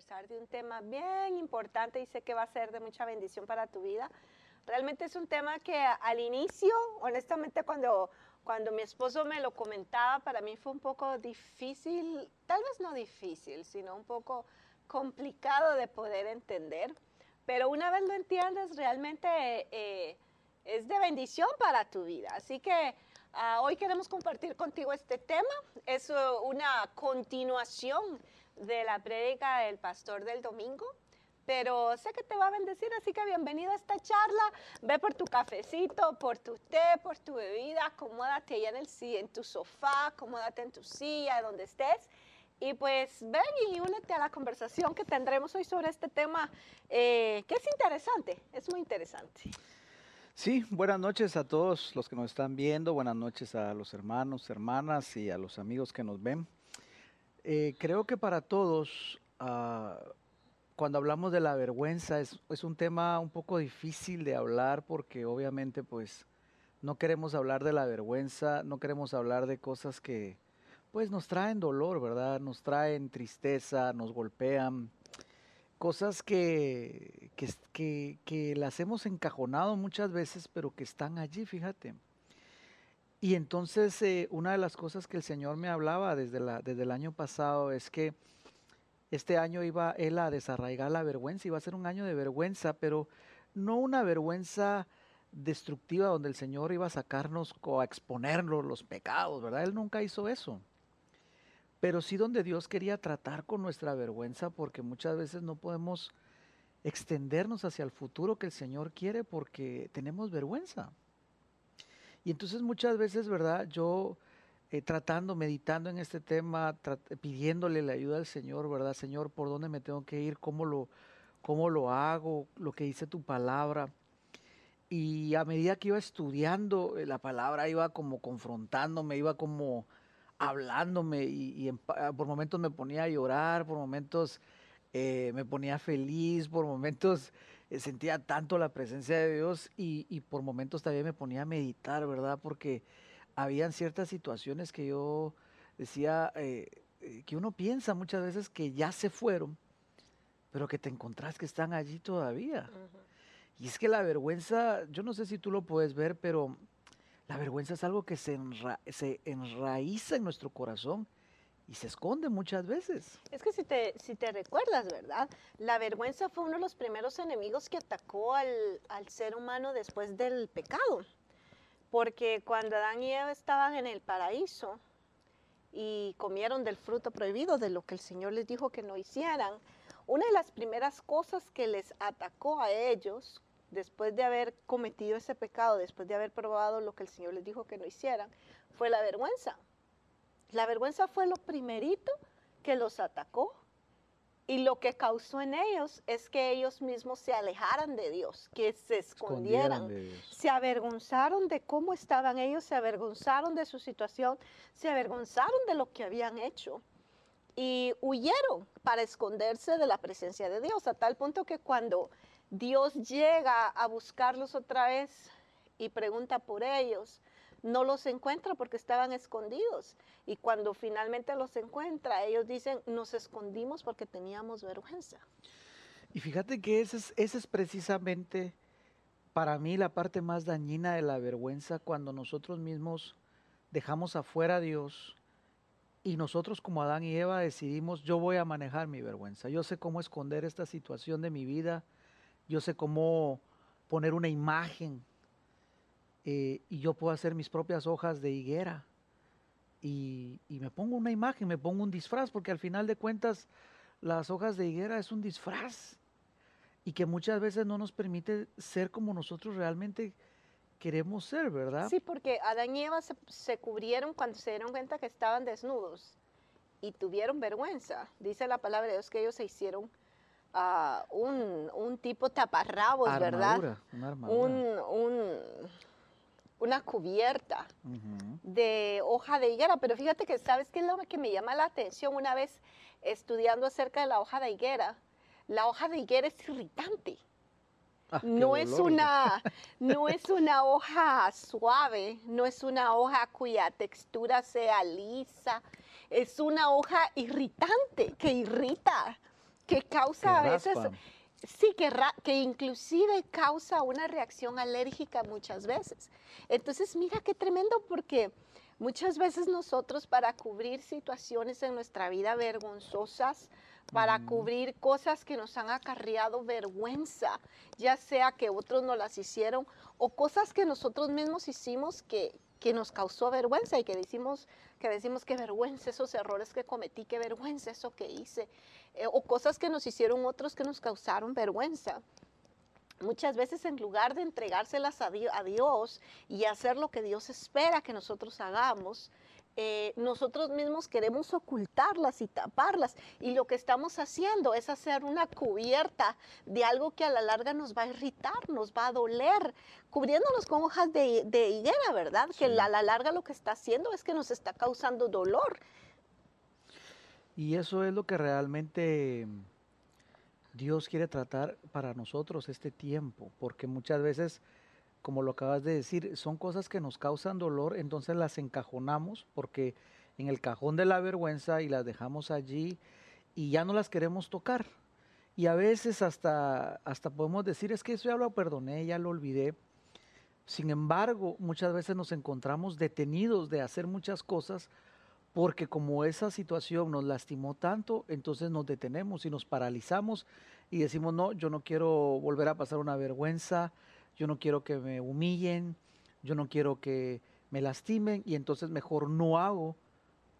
conversar de un tema bien importante y sé que va a ser de mucha bendición para tu vida. Realmente es un tema que al inicio, honestamente, cuando, cuando mi esposo me lo comentaba, para mí fue un poco difícil, tal vez no difícil, sino un poco complicado de poder entender. Pero una vez lo entiendes, realmente eh, es de bendición para tu vida. Así que ah, hoy queremos compartir contigo este tema. Es uh, una continuación de la prédica del pastor del domingo pero sé que te va a bendecir, así que bienvenido a esta charla. Ve por tu cafecito, por tu té, por tu bebida, acomódate allá en, el, en tu sofá, acomódate en tu silla, donde estés. Y pues ven y únete a la conversación que tendremos hoy sobre este tema, eh, que es interesante, es muy interesante. Sí, buenas noches a todos los que nos están viendo, buenas noches a los hermanos, hermanas y a los amigos que nos ven. Eh, creo que para todos uh, cuando hablamos de la vergüenza es, un tema un poco difícil de hablar porque obviamente pues no queremos hablar de la vergüenza, no queremos hablar de cosas que pues nos traen dolor, ¿verdad? Nos traen tristeza, nos golpean, cosas que, que las hemos encajonado muchas veces pero que están allí, fíjate. Y entonces eh, una de las cosas que el Señor me hablaba desde, desde el año pasado es que este año iba él a desarraigar la vergüenza, iba a ser un año de vergüenza, pero no una vergüenza destructiva donde el Señor iba a sacarnos o a exponernos los pecados, ¿verdad? Él nunca hizo eso. Pero sí donde Dios quería tratar con nuestra vergüenza porque muchas veces no podemos extendernos hacia el futuro que el Señor quiere porque tenemos vergüenza. Y entonces muchas veces, ¿verdad? Yo eh, tratando, meditando en este tema, pidiéndole la ayuda al Señor, ¿verdad? Señor, ¿por dónde me tengo que ir? ¿Cómo lo, cómo lo hago? Lo que dice tu palabra. Y a medida que iba estudiando, eh, la palabra iba como confrontándome, iba como hablándome y, por momentos me ponía a llorar, por momentos eh, me ponía feliz, por momentos sentía tanto la presencia de Dios y, y, por momentos también me ponía a meditar, ¿verdad? Porque habían ciertas situaciones que yo decía, eh, eh, que uno piensa muchas veces que ya se fueron, pero que te encontrás que están allí todavía. Y es que la vergüenza, yo no sé si tú lo puedes ver, pero la vergüenza es algo que se, se enraiza en nuestro corazón y se esconde muchas veces. Es que si te, si te recuerdas, ¿verdad? La vergüenza fue uno de los primeros enemigos que atacó al, al ser humano después del pecado. Porque cuando Adán y Eva estaban en el paraíso y comieron del fruto prohibido, de lo que el Señor les dijo que no hicieran, una de las primeras cosas que les atacó a ellos, después de haber cometido ese pecado, después de haber probado lo que el Señor les dijo que no hicieran, fue la vergüenza. La vergüenza fue lo primerito que los atacó y lo que causó en ellos es que ellos mismos se alejaran de Dios, que se escondieran, se avergonzaron de cómo estaban ellos, se avergonzaron de su situación, se avergonzaron de lo que habían hecho y huyeron para esconderse de la presencia de Dios, a tal punto que cuando Dios llega a buscarlos otra vez y pregunta por ellos, no los encuentra porque estaban escondidos. Y cuando finalmente los encuentra, ellos dicen, nos escondimos porque teníamos vergüenza. Y fíjate que esa es, esa es precisamente para mí la parte más dañina de la vergüenza cuando nosotros mismos dejamos afuera a Dios y nosotros como Adán y Eva decidimos, yo voy a manejar mi vergüenza, yo sé cómo esconder esta situación de mi vida, yo sé cómo poner una imagen eh, y yo puedo hacer mis propias hojas de higuera. Y, me pongo una imagen, me pongo un disfraz, porque al final de cuentas las hojas de higuera es un disfraz y que muchas veces no nos permite ser como nosotros realmente queremos ser, ¿verdad? Sí, porque Adán y Eva se, cubrieron cuando se dieron cuenta que estaban desnudos y tuvieron vergüenza. Dice la palabra de Dios que ellos se hicieron uh, un, un, tipo taparrabos, ¿verdad? Un, un, una cubierta de hoja de higuera, pero fíjate que sabes qué es lo que me llama la atención una vez estudiando acerca de la hoja de higuera. La hoja de higuera es irritante. Ah, no, es una, no es una hoja suave, no es una hoja cuya textura sea lisa, es una hoja irritante que irrita que causa a veces, sí, que, que inclusive causa una reacción alérgica muchas veces. Entonces, mira qué tremendo porque muchas veces nosotros para cubrir situaciones en nuestra vida vergonzosas, para cubrir cosas que nos han acarreado vergüenza, ya sea que otros nos las hicieron o cosas que nosotros mismos hicimos que, que nos causó vergüenza y que decimos que decimos que vergüenza esos errores que cometí, qué vergüenza eso que hice, eh, o cosas que nos hicieron otros que nos causaron vergüenza. Muchas veces en lugar de entregárselas a Dios y hacer lo que Dios espera que nosotros hagamos, eh, nosotros mismos queremos ocultarlas y taparlas. Y lo que estamos haciendo es hacer una cubierta de algo que a la larga nos va a irritar, nos va a doler, cubriéndonos con hojas de, higuera, ¿verdad? Que a la larga lo que está haciendo es que nos está causando dolor. Y eso es lo que realmente Dios quiere tratar para nosotros este tiempo, porque muchas veces como lo acabas de decir, son cosas que nos causan dolor, entonces las encajonamos porque en el cajón de la vergüenza y las dejamos allí y ya no las queremos tocar. Y a veces hasta, hasta podemos decir, es que eso ya lo perdoné, ya lo olvidé. Sin embargo, muchas veces nos encontramos detenidos de hacer muchas cosas porque como esa situación nos lastimó tanto, entonces nos detenemos y nos paralizamos y decimos, no, yo no quiero volver a pasar una vergüenza, yo no quiero que me humillen, yo no quiero que me lastimen y entonces mejor no hago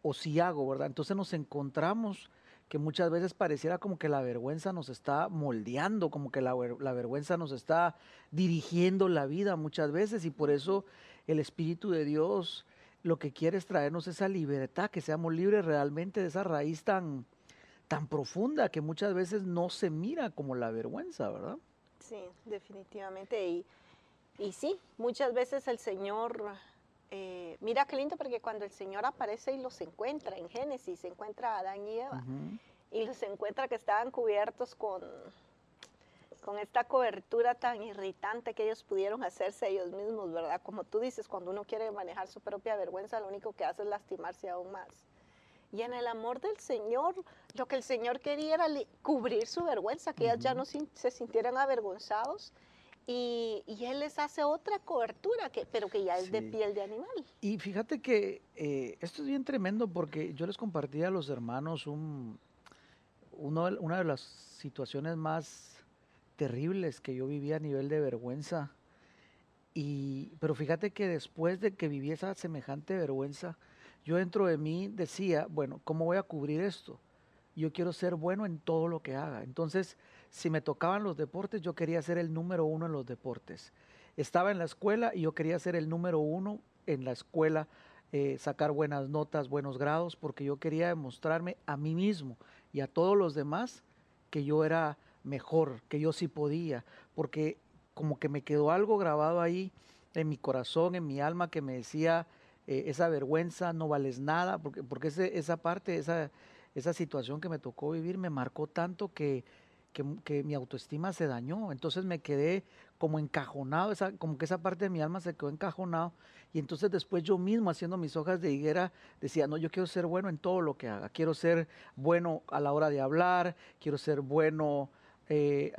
o sí hago, ¿verdad? Entonces nos encontramos que muchas veces pareciera como que la vergüenza nos está moldeando, como que la, la, vergüenza nos está dirigiendo la vida muchas veces y por eso el Espíritu de Dios lo que quiere es traernos esa libertad, que seamos libres realmente de esa raíz tan, tan profunda que muchas veces no se mira como la vergüenza, ¿verdad? Sí, definitivamente. Y, y sí, muchas veces el Señor, eh, mira qué lindo porque cuando el Señor aparece y los encuentra en Génesis, se encuentra a Adán y Eva y los encuentra que estaban cubiertos con, con esta cobertura tan irritante que ellos pudieron hacerse ellos mismos, ¿verdad? Como tú dices, cuando uno quiere manejar su propia vergüenza, lo único que hace es lastimarse aún más. Y en el amor del Señor, lo que el Señor quería era cubrir su vergüenza, que ellas ya no se sintieran avergonzados. Y, Él les hace otra cobertura, que, pero que ya es de piel de animal. Y fíjate que eh, esto es bien tremendo porque yo les compartí a los hermanos un, una de las situaciones más terribles que yo vivía a nivel de vergüenza. Y, pero fíjate que después de que viví esa semejante vergüenza, yo dentro de mí decía, bueno, ¿cómo voy a cubrir esto? Yo quiero ser bueno en todo lo que haga. Entonces, si me tocaban los deportes, yo quería ser el número uno en los deportes. Estaba en la escuela y yo quería ser el número uno en la escuela, eh, sacar buenas notas, buenos grados, porque yo quería demostrarme a mí mismo y a todos los demás que yo era mejor, que yo sí podía, porque como que me quedó algo grabado ahí en mi corazón, en mi alma, que me decía, eh, esa vergüenza, no vales nada, porque, porque esa parte, esa, esa situación que me tocó vivir me marcó tanto que, que, mi autoestima se dañó. Entonces me quedé como encajonado, esa, como que esa parte de mi alma se quedó encajonado. Y entonces después yo mismo haciendo mis hojas de higuera decía, no, yo quiero ser bueno en todo lo que haga. Quiero ser bueno a la hora de hablar, quiero ser bueno eh,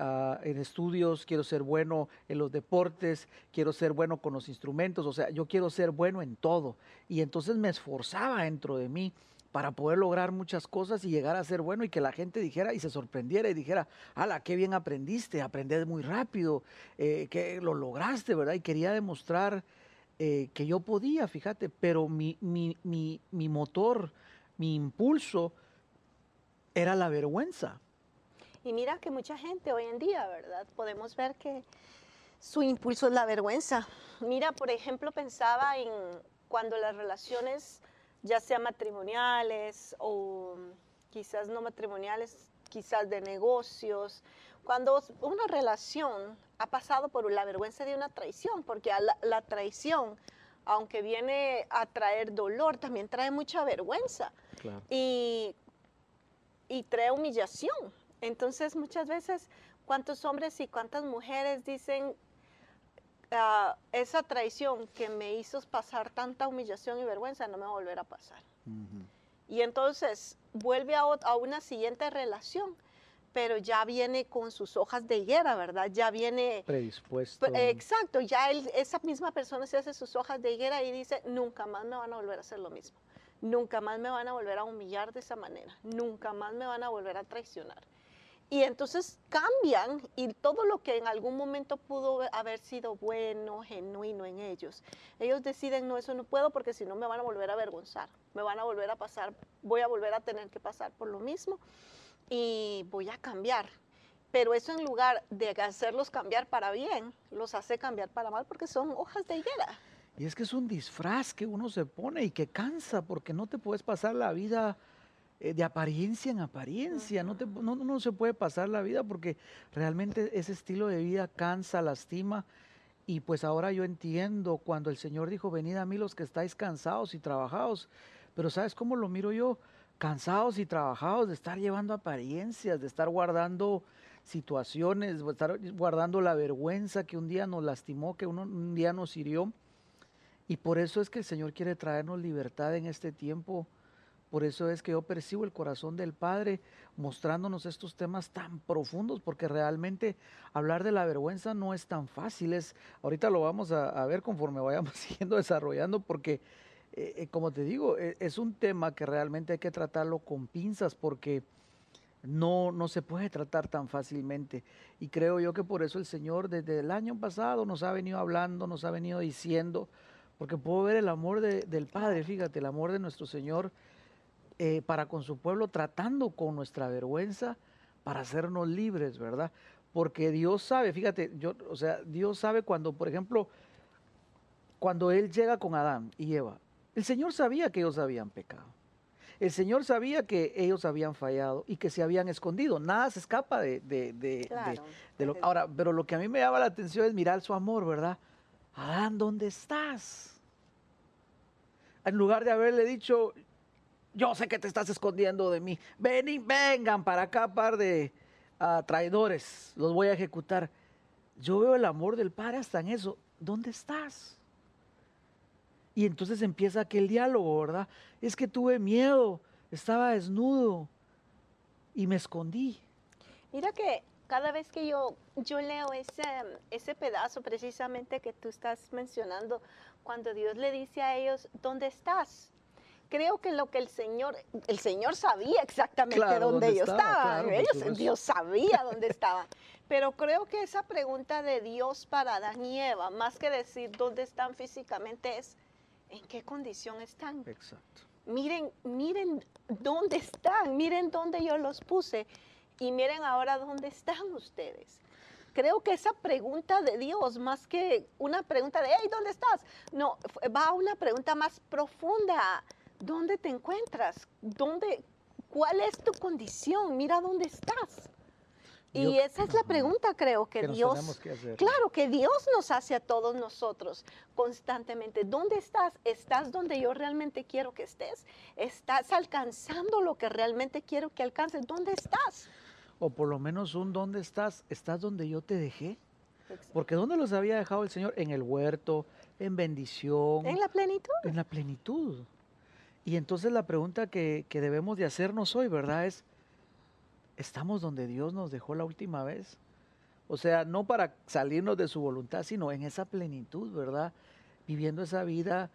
en estudios, quiero ser bueno en los deportes, quiero ser bueno con los instrumentos, o sea, yo quiero ser bueno en todo. Y entonces me esforzaba dentro de mí para poder lograr muchas cosas y llegar a ser bueno y que la gente dijera y se sorprendiera y dijera, ala, qué bien aprendiste, aprendés muy rápido, eh, que lo lograste, ¿verdad? Y quería demostrar eh, que yo podía, fíjate, pero mi, mi, mi motor, mi impulso era la vergüenza. Y mira que mucha gente hoy en día, ¿verdad? Podemos ver que su impulso es la vergüenza. Mira, por ejemplo, pensaba en cuando las relaciones, ya sean matrimoniales o quizás no matrimoniales, quizás de negocios, cuando una relación ha pasado por la vergüenza de una traición, porque la, traición, aunque viene a traer dolor, también trae mucha vergüenza y, y trae humillación. Entonces, muchas veces, ¿cuántos hombres y cuántas mujeres dicen, ah, esa traición que me hizo pasar tanta humillación y vergüenza no me va a volver a pasar? Y entonces vuelve a, una siguiente relación, pero ya viene con sus hojas de higuera, ¿verdad? Ya viene... Predispuesto. Exacto, ya él, esa misma persona se hace sus hojas de higuera y dice, nunca más me van a volver a hacer lo mismo, nunca más me van a volver a humillar de esa manera, nunca más me van a volver a traicionar. Y entonces cambian y todo lo que en algún momento pudo haber sido bueno, genuino en ellos, ellos deciden, no, eso no puedo porque si no me van a volver a avergonzar, me van a volver a pasar, voy a volver a tener que pasar por lo mismo y voy a cambiar. Pero eso en lugar de hacerlos cambiar para bien, los hace cambiar para mal porque son hojas de higuera. Y es que es un disfraz que uno se pone y que cansa porque no te puedes pasar la vida eh, de apariencia en apariencia. No, te, no, no, se puede pasar la vida porque realmente ese estilo de vida cansa, lastima. Y pues ahora yo entiendo cuando el Señor dijo, venid a mí los que estáis cansados y trabajados. Pero ¿sabes cómo lo miro yo? cansados y trabajados de estar llevando apariencias, de estar guardando situaciones, de estar guardando la vergüenza que un día nos lastimó, que uno, un día nos hirió. Y por eso es que el Señor quiere traernos libertad en este tiempo. Por eso es que yo percibo el corazón del Padre mostrándonos estos temas tan profundos, porque realmente hablar de la vergüenza no es tan fácil. Es, ahorita lo vamos a, ver conforme vayamos siguiendo desarrollando, porque eh, eh, como te digo, e, es un tema que realmente hay que tratarlo con pinzas porque no, no se puede tratar tan fácilmente. Y creo yo que por eso el Señor desde el año pasado nos ha venido hablando, nos ha venido diciendo, porque puedo ver el amor del Padre, fíjate, el amor de nuestro Señor eh, para con su pueblo, tratando con nuestra vergüenza para hacernos libres, ¿verdad? Porque Dios sabe, fíjate, yo, o sea, Dios sabe cuando, por ejemplo, cuando Él llega con Adán y Eva, el Señor sabía que ellos habían pecado. El Señor sabía que ellos habían fallado y que se habían escondido. Nada se escapa de, de, lo. Ahora, pero lo que a mí me llama la atención es mirar su amor, ¿verdad? Adán, ¿dónde estás? En lugar de haberle dicho, yo sé que te estás escondiendo de mí. Ven y vengan para acá, par de ah, traidores. Los voy a ejecutar. Yo veo el amor del Padre hasta en eso. ¿Dónde estás? Y entonces empieza aquel diálogo, ¿verdad? Es que tuve miedo, estaba desnudo y me escondí. Mira que cada vez que yo, yo leo ese, ese pedazo precisamente que tú estás mencionando, cuando Dios le dice a ellos, ¿dónde estás? Creo que lo que el Señor, el Señor sabía exactamente dónde, ellos estaban. Dios sabía dónde estaban. Pero creo que esa pregunta de Dios para Adán y Eva, más que decir dónde están físicamente, es en qué condición están. Exacto. Miren, miren dónde están, miren dónde yo los puse y miren ahora dónde están ustedes. Creo que esa pregunta de Dios, más que una pregunta de, hey, ¿dónde estás? No, va a una pregunta más profunda. ¿Dónde te encuentras? ¿Dónde, ¿Cuál es tu condición? Mira dónde estás. Y esa es la pregunta, creo, que, Dios, claro, que Dios nos hace a todos nosotros constantemente. ¿Dónde estás? ¿Estás donde yo realmente quiero que estés? ¿Estás alcanzando lo que realmente quiero que alcances? ¿Dónde estás? O por lo menos un ¿dónde estás? ¿Estás donde yo te dejé? Porque ¿dónde los había dejado el Señor? En el huerto, en bendición. En la plenitud. En la plenitud. Y entonces la pregunta que, que debemos de hacernos hoy, ¿verdad? Es, estamos donde Dios nos dejó la última vez. O sea, no para salirnos de su voluntad, sino en esa plenitud, ¿verdad? Viviendo esa vida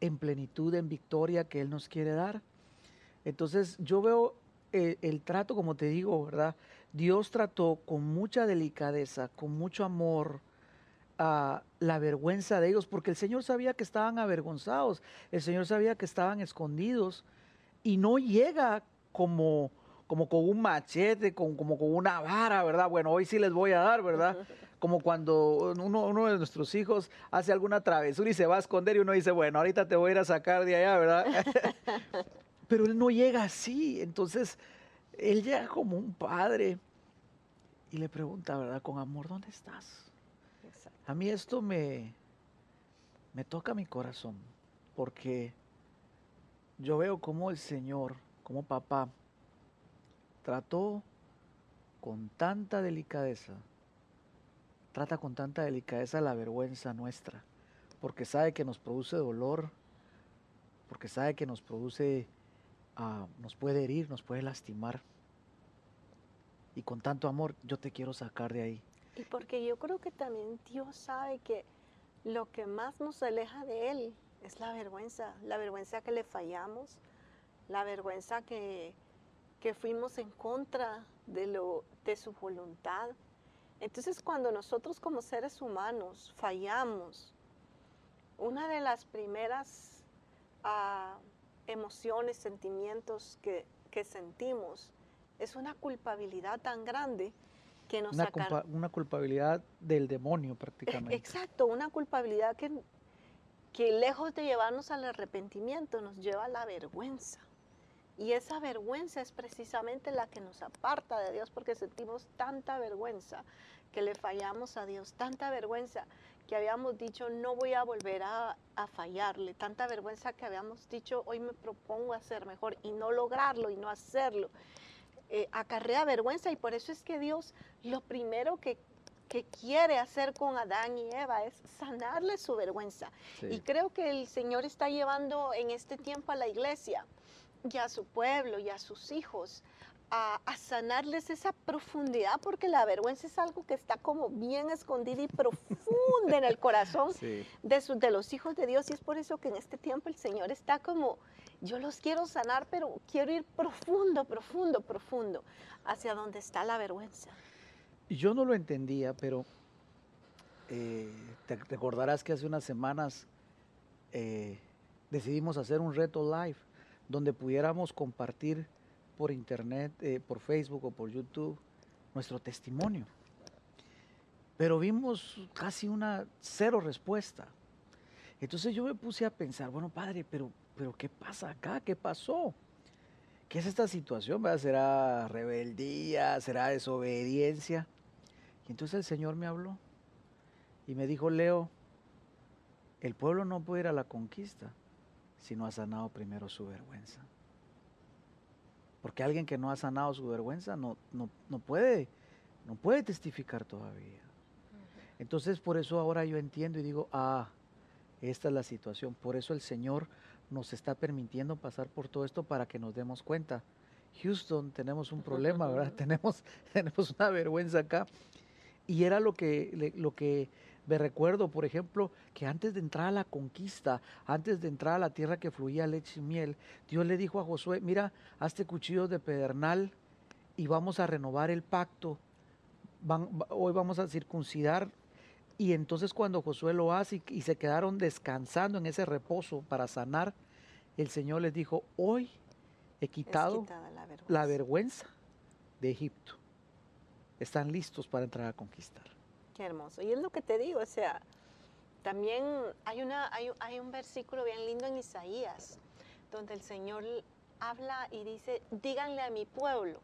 en plenitud, en victoria que Él nos quiere dar. Entonces yo veo el, el, trato, como te digo, ¿verdad? Dios trató con mucha delicadeza, con mucho amor a la vergüenza de ellos, porque el Señor sabía que estaban avergonzados, el Señor sabía que estaban escondidos y no llega como como con un machete, con, como con una vara, ¿verdad? Bueno, hoy sí les voy a dar, ¿verdad? Como cuando uno, uno de nuestros hijos hace alguna travesura y se va a esconder y uno dice, bueno, ahorita te voy a ir a sacar de allá, ¿verdad? Pero él no llega así, entonces él llega como un padre y le pregunta, ¿verdad? Con amor, ¿dónde estás? A mí esto me, me toca mi corazón, porque yo veo como el Señor, como papá, trató con tanta delicadeza, trata con tanta delicadeza la vergüenza nuestra, porque sabe que nos produce dolor, porque sabe que nos produce, uh, nos puede herir, nos puede lastimar. y con tanto amor, yo te quiero sacar de ahí. Y porque yo creo que también Dios sabe que lo que más nos aleja de Él es la vergüenza, la vergüenza que le fallamos, la vergüenza que, que fuimos en contra de, lo, de su voluntad. Entonces cuando nosotros como seres humanos fallamos, una de las primeras ah, emociones, sentimientos que, que sentimos es una culpabilidad tan grande que nos Una, culpa- una culpabilidad del demonio prácticamente. Exacto, una culpabilidad que, que lejos de llevarnos al arrepentimiento nos lleva a la vergüenza. Y esa vergüenza es precisamente la que nos aparta de Dios porque sentimos tanta vergüenza que le fallamos a Dios, tanta vergüenza que habíamos dicho no voy a volver a, a fallarle, tanta vergüenza que habíamos dicho hoy me propongo hacer mejor y no lograrlo y no hacerlo. Eh, acarrea vergüenza y por eso es que Dios lo primero que, que quiere hacer con Adán y Eva es sanarle su vergüenza. Sí. Y creo que el Señor está llevando en este tiempo a la iglesia y a su pueblo y a sus hijos a, a sanarles esa profundidad, porque la vergüenza es algo que está como bien escondida y profunda en el corazón Sí. de, sus- de los hijos de Dios. Y es por eso que en este tiempo el Señor está como, yo los quiero sanar, pero quiero ir profundo, profundo, profundo hacia donde está la vergüenza. Yo no lo entendía, pero eh, te recordarás que hace unas semanas eh, decidimos hacer un reto live donde pudiéramos compartir por internet, eh, por Facebook o por YouTube nuestro testimonio. Pero vimos casi una cero respuesta. Entonces yo me puse a pensar, bueno, padre, pero, pero ¿qué pasa acá? ¿Qué pasó? ¿Qué es esta situación? verdad? ¿Será rebeldía? ¿Será desobediencia? Y entonces el Señor me habló y me dijo, Leo, el pueblo no puede ir a la conquista si no ha sanado primero su vergüenza. Porque alguien que no ha sanado su vergüenza no, no, no puede, no puede testificar todavía. Entonces por eso ahora yo entiendo y digo, ah, esta es la situación. Por eso el Señor nos está permitiendo pasar por todo esto para que nos demos cuenta. Houston, tenemos un problema, ¿verdad? tenemos, tenemos una vergüenza acá. Y era lo que, le- lo que me recuerdo, por ejemplo, que antes de entrar a la conquista, antes de entrar a la tierra que fluía leche y miel, Dios le dijo a Josué, mira, hazte cuchillos de pedernal y vamos a renovar el pacto. Van- hoy vamos a circuncidar. Y entonces cuando Josué lo hace y, y se quedaron descansando en ese reposo para sanar, el Señor les dijo, hoy he quitado la vergüenza. la vergüenza de Egipto. Están listos para entrar a conquistar. Qué hermoso. Y es lo que te digo, o sea, también hay, una, hay, hay un versículo bien lindo en Isaías, donde el Señor habla y dice, díganle a mi pueblo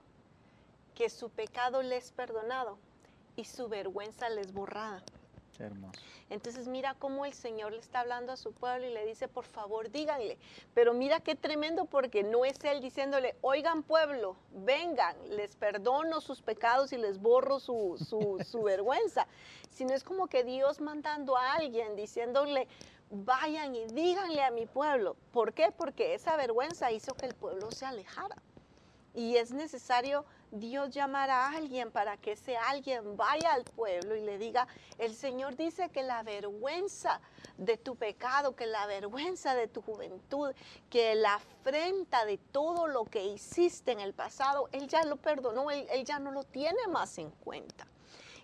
que su pecado les es perdonado y su vergüenza les borrada. Hermoso. Entonces mira cómo el Señor le está hablando a su pueblo y le dice, por favor, díganle. Pero mira qué tremendo porque no es Él diciéndole, oigan pueblo, vengan, les perdono sus pecados y les borro su, su, su vergüenza, sino es como que Dios mandando a alguien diciéndole, vayan y díganle a mi pueblo. ¿Por qué? Porque esa vergüenza hizo que el pueblo se alejara. Y es necesario Dios llamar a alguien para que ese alguien vaya al pueblo y le diga, el Señor dice que la vergüenza de tu pecado, que la vergüenza de tu juventud, que la afrenta de todo lo que hiciste en el pasado, Él ya lo perdonó, Él, Él ya no lo tiene más en cuenta.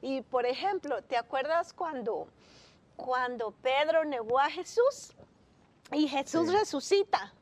Y por ejemplo, ¿te acuerdas cuando, cuando Pedro negó a Jesús? Y Jesús Sí. resucita.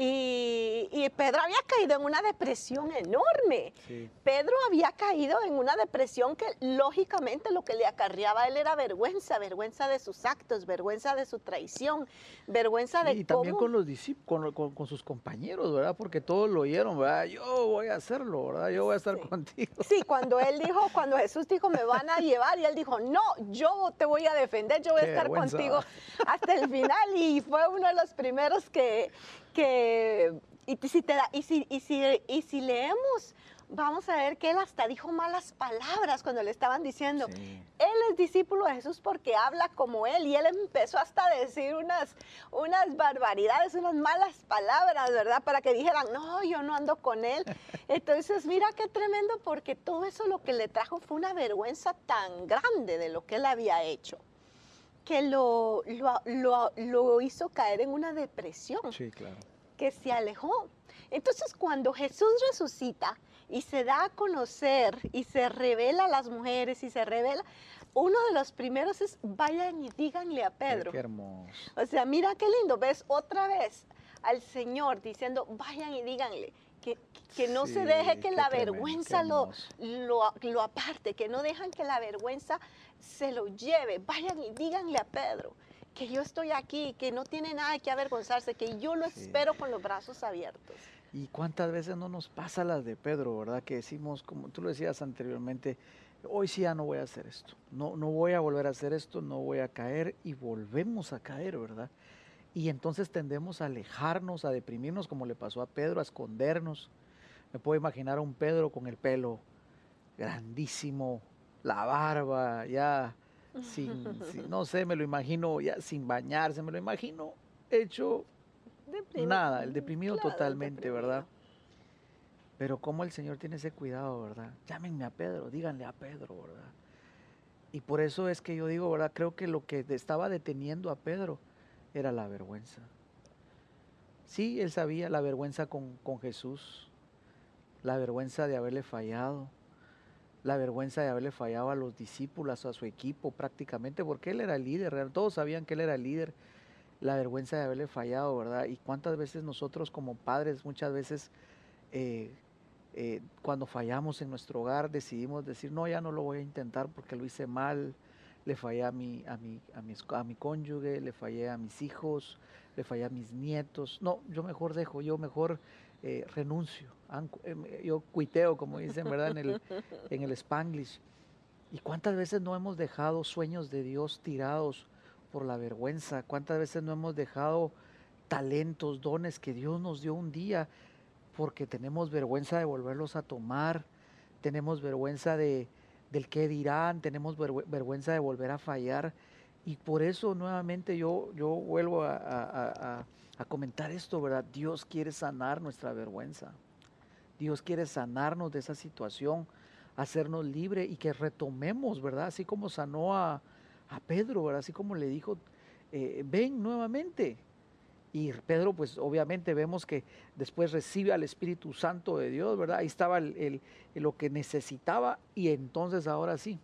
Y, y Pedro había caído en una depresión enorme. Sí. Pedro había caído en una depresión que lógicamente lo que le acarreaba a él era vergüenza, vergüenza de sus actos, vergüenza de su traición, vergüenza de Y también cómo... con los discípulos, con, sus compañeros, ¿verdad? Porque todos lo oyeron, ¿verdad? Yo voy a hacerlo, ¿verdad? Yo voy a estar Sí. contigo. Sí, cuando él dijo, cuando Jesús dijo, me van a llevar, y él dijo, no, yo te voy a defender, yo voy a estar vergüenza. contigo hasta el final. Y fue uno de los primeros que, que y si, te da- y si, y si, y si leemos vamos a ver que él hasta dijo malas palabras cuando le estaban diciendo, Sí. él es discípulo de Jesús porque habla como él y él empezó hasta a decir unas, unas barbaridades, unas malas palabras, ¿verdad? Para que dijeran, no, yo no ando con él. Entonces, mira qué tremendo porque todo eso lo que le trajo fue una vergüenza tan grande de lo que él había hecho que lo, lo, lo- lo hizo caer en una depresión Sí, claro. que se alejó. Entonces, cuando Jesús resucita y se da a conocer y se revela a las mujeres y se revela, uno de los primeros es vayan y díganle a Pedro. Qué, hermoso. O sea, mira qué lindo, ves otra vez al Señor diciendo, vayan y díganle. Que, que no se deje que la tremendo, vergüenza lo, lo, lo aparte, que no dejan que la vergüenza se lo lleve. Vayan y díganle a Pedro que yo estoy aquí, que no tiene nada que avergonzarse, que yo lo Sí. espero con los brazos abiertos. ¿Y cuántas veces no nos pasa las de Pedro, verdad? Que decimos, como tú lo decías anteriormente, hoy sí ya no voy a hacer esto, no, no voy a volver a hacer esto, no voy a caer y volvemos a caer, ¿verdad? Y entonces tendemos a alejarnos, a deprimirnos, como le pasó a Pedro, a escondernos. Me puedo imaginar a un Pedro con el pelo grandísimo, la barba, ya sin, sin- no sé, me lo imagino ya sin bañarse, me lo imagino hecho Deprimido. Nada, el deprimido Claro, totalmente, ¿verdad? Pero cómo el Señor tiene ese cuidado, ¿verdad? Llámenme a Pedro, díganle a Pedro, ¿verdad? Y por eso es que yo digo, ¿verdad? Creo que lo que estaba deteniendo a Pedro era la vergüenza. Sí, él sabía la vergüenza con, con Jesús, la vergüenza de haberle fallado, la vergüenza de haberle fallado a los discípulos, a su equipo prácticamente, porque él era el líder, todos sabían que él era el líder, la vergüenza de haberle fallado, ¿verdad? Y cuántas veces nosotros como padres, muchas veces eh, eh, cuando fallamos en nuestro hogar decidimos decir, no, ya no lo voy a intentar porque lo hice mal, le fallé a mi, a mi, a mi, a mi cónyuge, le fallé a mis hijos, le fallé a mis nietos. No, yo mejor dejo, yo mejor eh, renuncio, em, yo cuiteo, como dicen, ¿verdad? En el, en el Spanglish. ¿Y cuántas veces no hemos dejado sueños de Dios tirados por la vergüenza? ¿Cuántas veces no hemos dejado talentos, dones que Dios nos dio un día porque tenemos vergüenza de volverlos a tomar? Tenemos vergüenza de, del qué dirán, tenemos vergü- vergüenza de volver a fallar. Y por eso nuevamente yo, yo vuelvo a, a- comentar esto, ¿verdad? Dios quiere sanar nuestra vergüenza. Dios quiere sanarnos de esa situación, hacernos libre y que retomemos, ¿verdad? Así como sanó a, Pedro, ¿verdad? Así como le dijo, eh, ven nuevamente. Y Pedro, pues obviamente vemos que después recibe al Espíritu Santo de Dios, ¿verdad? Ahí estaba el- lo que necesitaba y entonces ahora sí,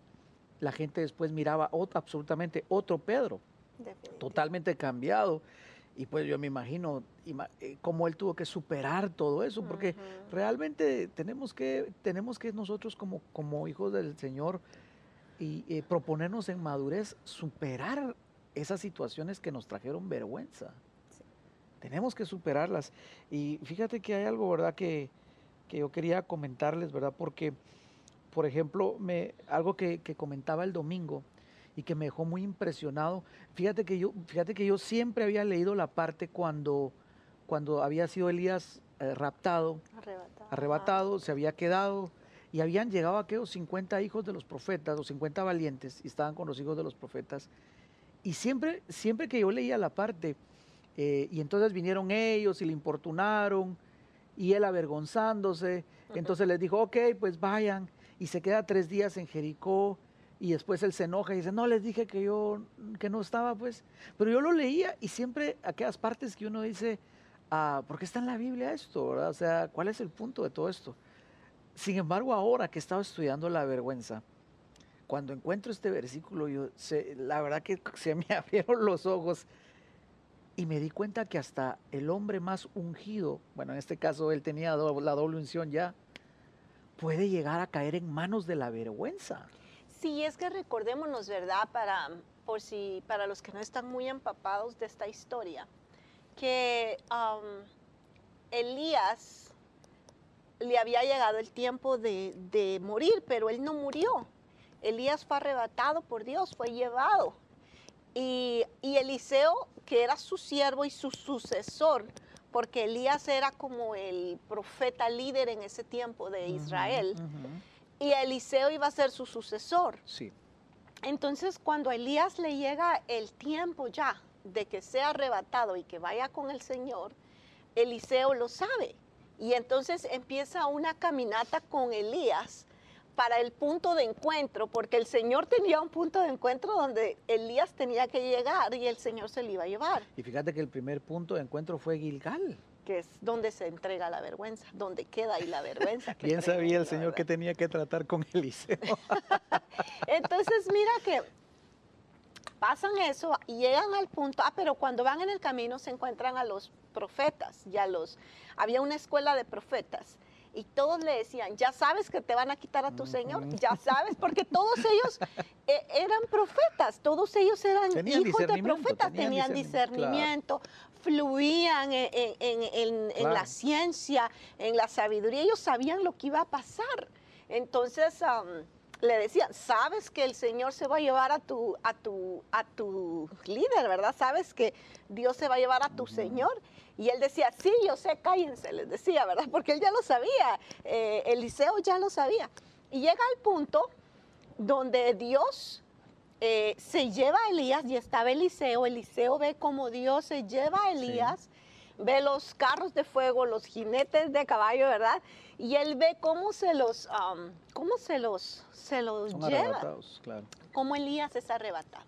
la gente después miraba ot- absolutamente otro Pedro totalmente cambiado. Y pues yo me imagino ima- eh, cómo él tuvo que superar todo eso, porque realmente tenemos que, tenemos que nosotros como, como hijos del Señor y eh, proponernos en madurez superar esas situaciones que nos trajeron vergüenza. Tenemos que superarlas. Y fíjate que hay algo, ¿verdad? Que, que yo quería comentarles, ¿verdad? Porque, por ejemplo, me, algo que, que comentaba el domingo y que me dejó muy impresionado. Fíjate que yo, fíjate que yo siempre había leído la parte cuando, cuando había sido Elías eh, raptado, Arrebatado. arrebatado, se había quedado y habían llegado aquellos 50 hijos de los profetas, los 50 valientes, y estaban con los hijos de los profetas. Y siempre, siempre que yo leía la parte, eh, y entonces vinieron ellos y le importunaron, y él avergonzándose, entonces les dijo, ok, pues vayan, y se queda tres días en Jericó, y después él se enoja y dice, no, les dije que yo, que no estaba, pues, pero yo lo leía, y siempre aquellas partes que uno dice, ah, ¿por qué está en la Biblia esto? verdad? O sea, ¿cuál es el punto de todo esto? Sin embargo, ahora que he estado estudiando la vergüenza, cuando encuentro este versículo, yo sé- la verdad que se me abrieron los ojos y me di cuenta que hasta el hombre más ungido, bueno, en este caso él tenía la doble unción ya, puede llegar a caer en manos de la vergüenza. Sí, es que recordémonos, ¿verdad? Para, por si, para los que no están muy empapados de esta historia, que am, Elías le había llegado el tiempo de, de morir, pero él no murió. Elías fue arrebatado por Dios, fue llevado. Y, y Eliseo, que era su siervo y su sucesor, porque Elías era como el profeta líder en ese tiempo de Israel y Eliseo iba a ser su sucesor. Sí. Entonces, cuando a Elías le llega el tiempo ya de que sea arrebatado y que vaya con el Señor, Eliseo lo sabe. Y entonces empieza una caminata con Elías para el punto de encuentro, porque el Señor tenía un punto de encuentro donde Elías tenía que llegar y el Señor se le iba a llevar. Y fíjate que el primer punto de encuentro fue Gilgal. Que es donde se entrega la vergüenza, donde queda ahí la vergüenza. ¿Quién sabía el Señor que tenía que tratar con Eliseo? Entonces, mira que pasan eso y llegan al punto, ah, pero cuando van en el camino se encuentran a los profetas, ya los, había una escuela de profetas y todos le decían, ya sabes que te van a quitar a tu Señor, ya sabes, porque todos ellos eh, eran profetas, todos ellos eran hijos de profetas, tenían, discernimiento, fluían en, la ciencia, en la sabiduría, ellos sabían lo que iba a pasar. Entonces le decían, sabes que el Señor se va a llevar a tu, a tu, a tu líder, ¿verdad? Sabes que Dios se va a llevar a tu Señor. Y él decía, sí, yo sé, cállense, les decía, ¿verdad? Porque él ya lo sabía, eh, Eliseo ya lo sabía. Y llega al punto donde Dios eh, se lleva a Elías y estaba Eliseo. Eliseo ve cómo Dios se lleva a Elías, ve los carros de fuego, los jinetes de caballo, ¿verdad? Y él ve cómo se los, cómo se los, se los lleva. Claro. Cómo Elías es arrebatado.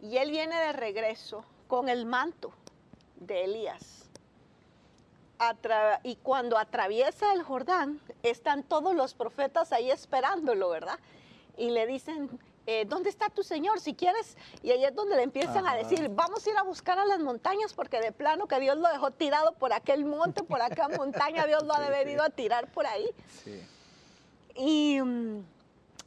Y él viene de regreso con el manto de Elías y cuando atraviesa el Jordán, están todos los profetas ahí esperándolo, ¿verdad? Y le dicen, eh, ¿dónde está tu Señor? Si quieres, y ahí es donde le empiezan a decir, vamos a ir a buscar a las montañas, porque de plano que Dios lo dejó tirado por aquel monte, por aquella montaña, Dios lo ha de a tirar por ahí. Sí. Y, mm,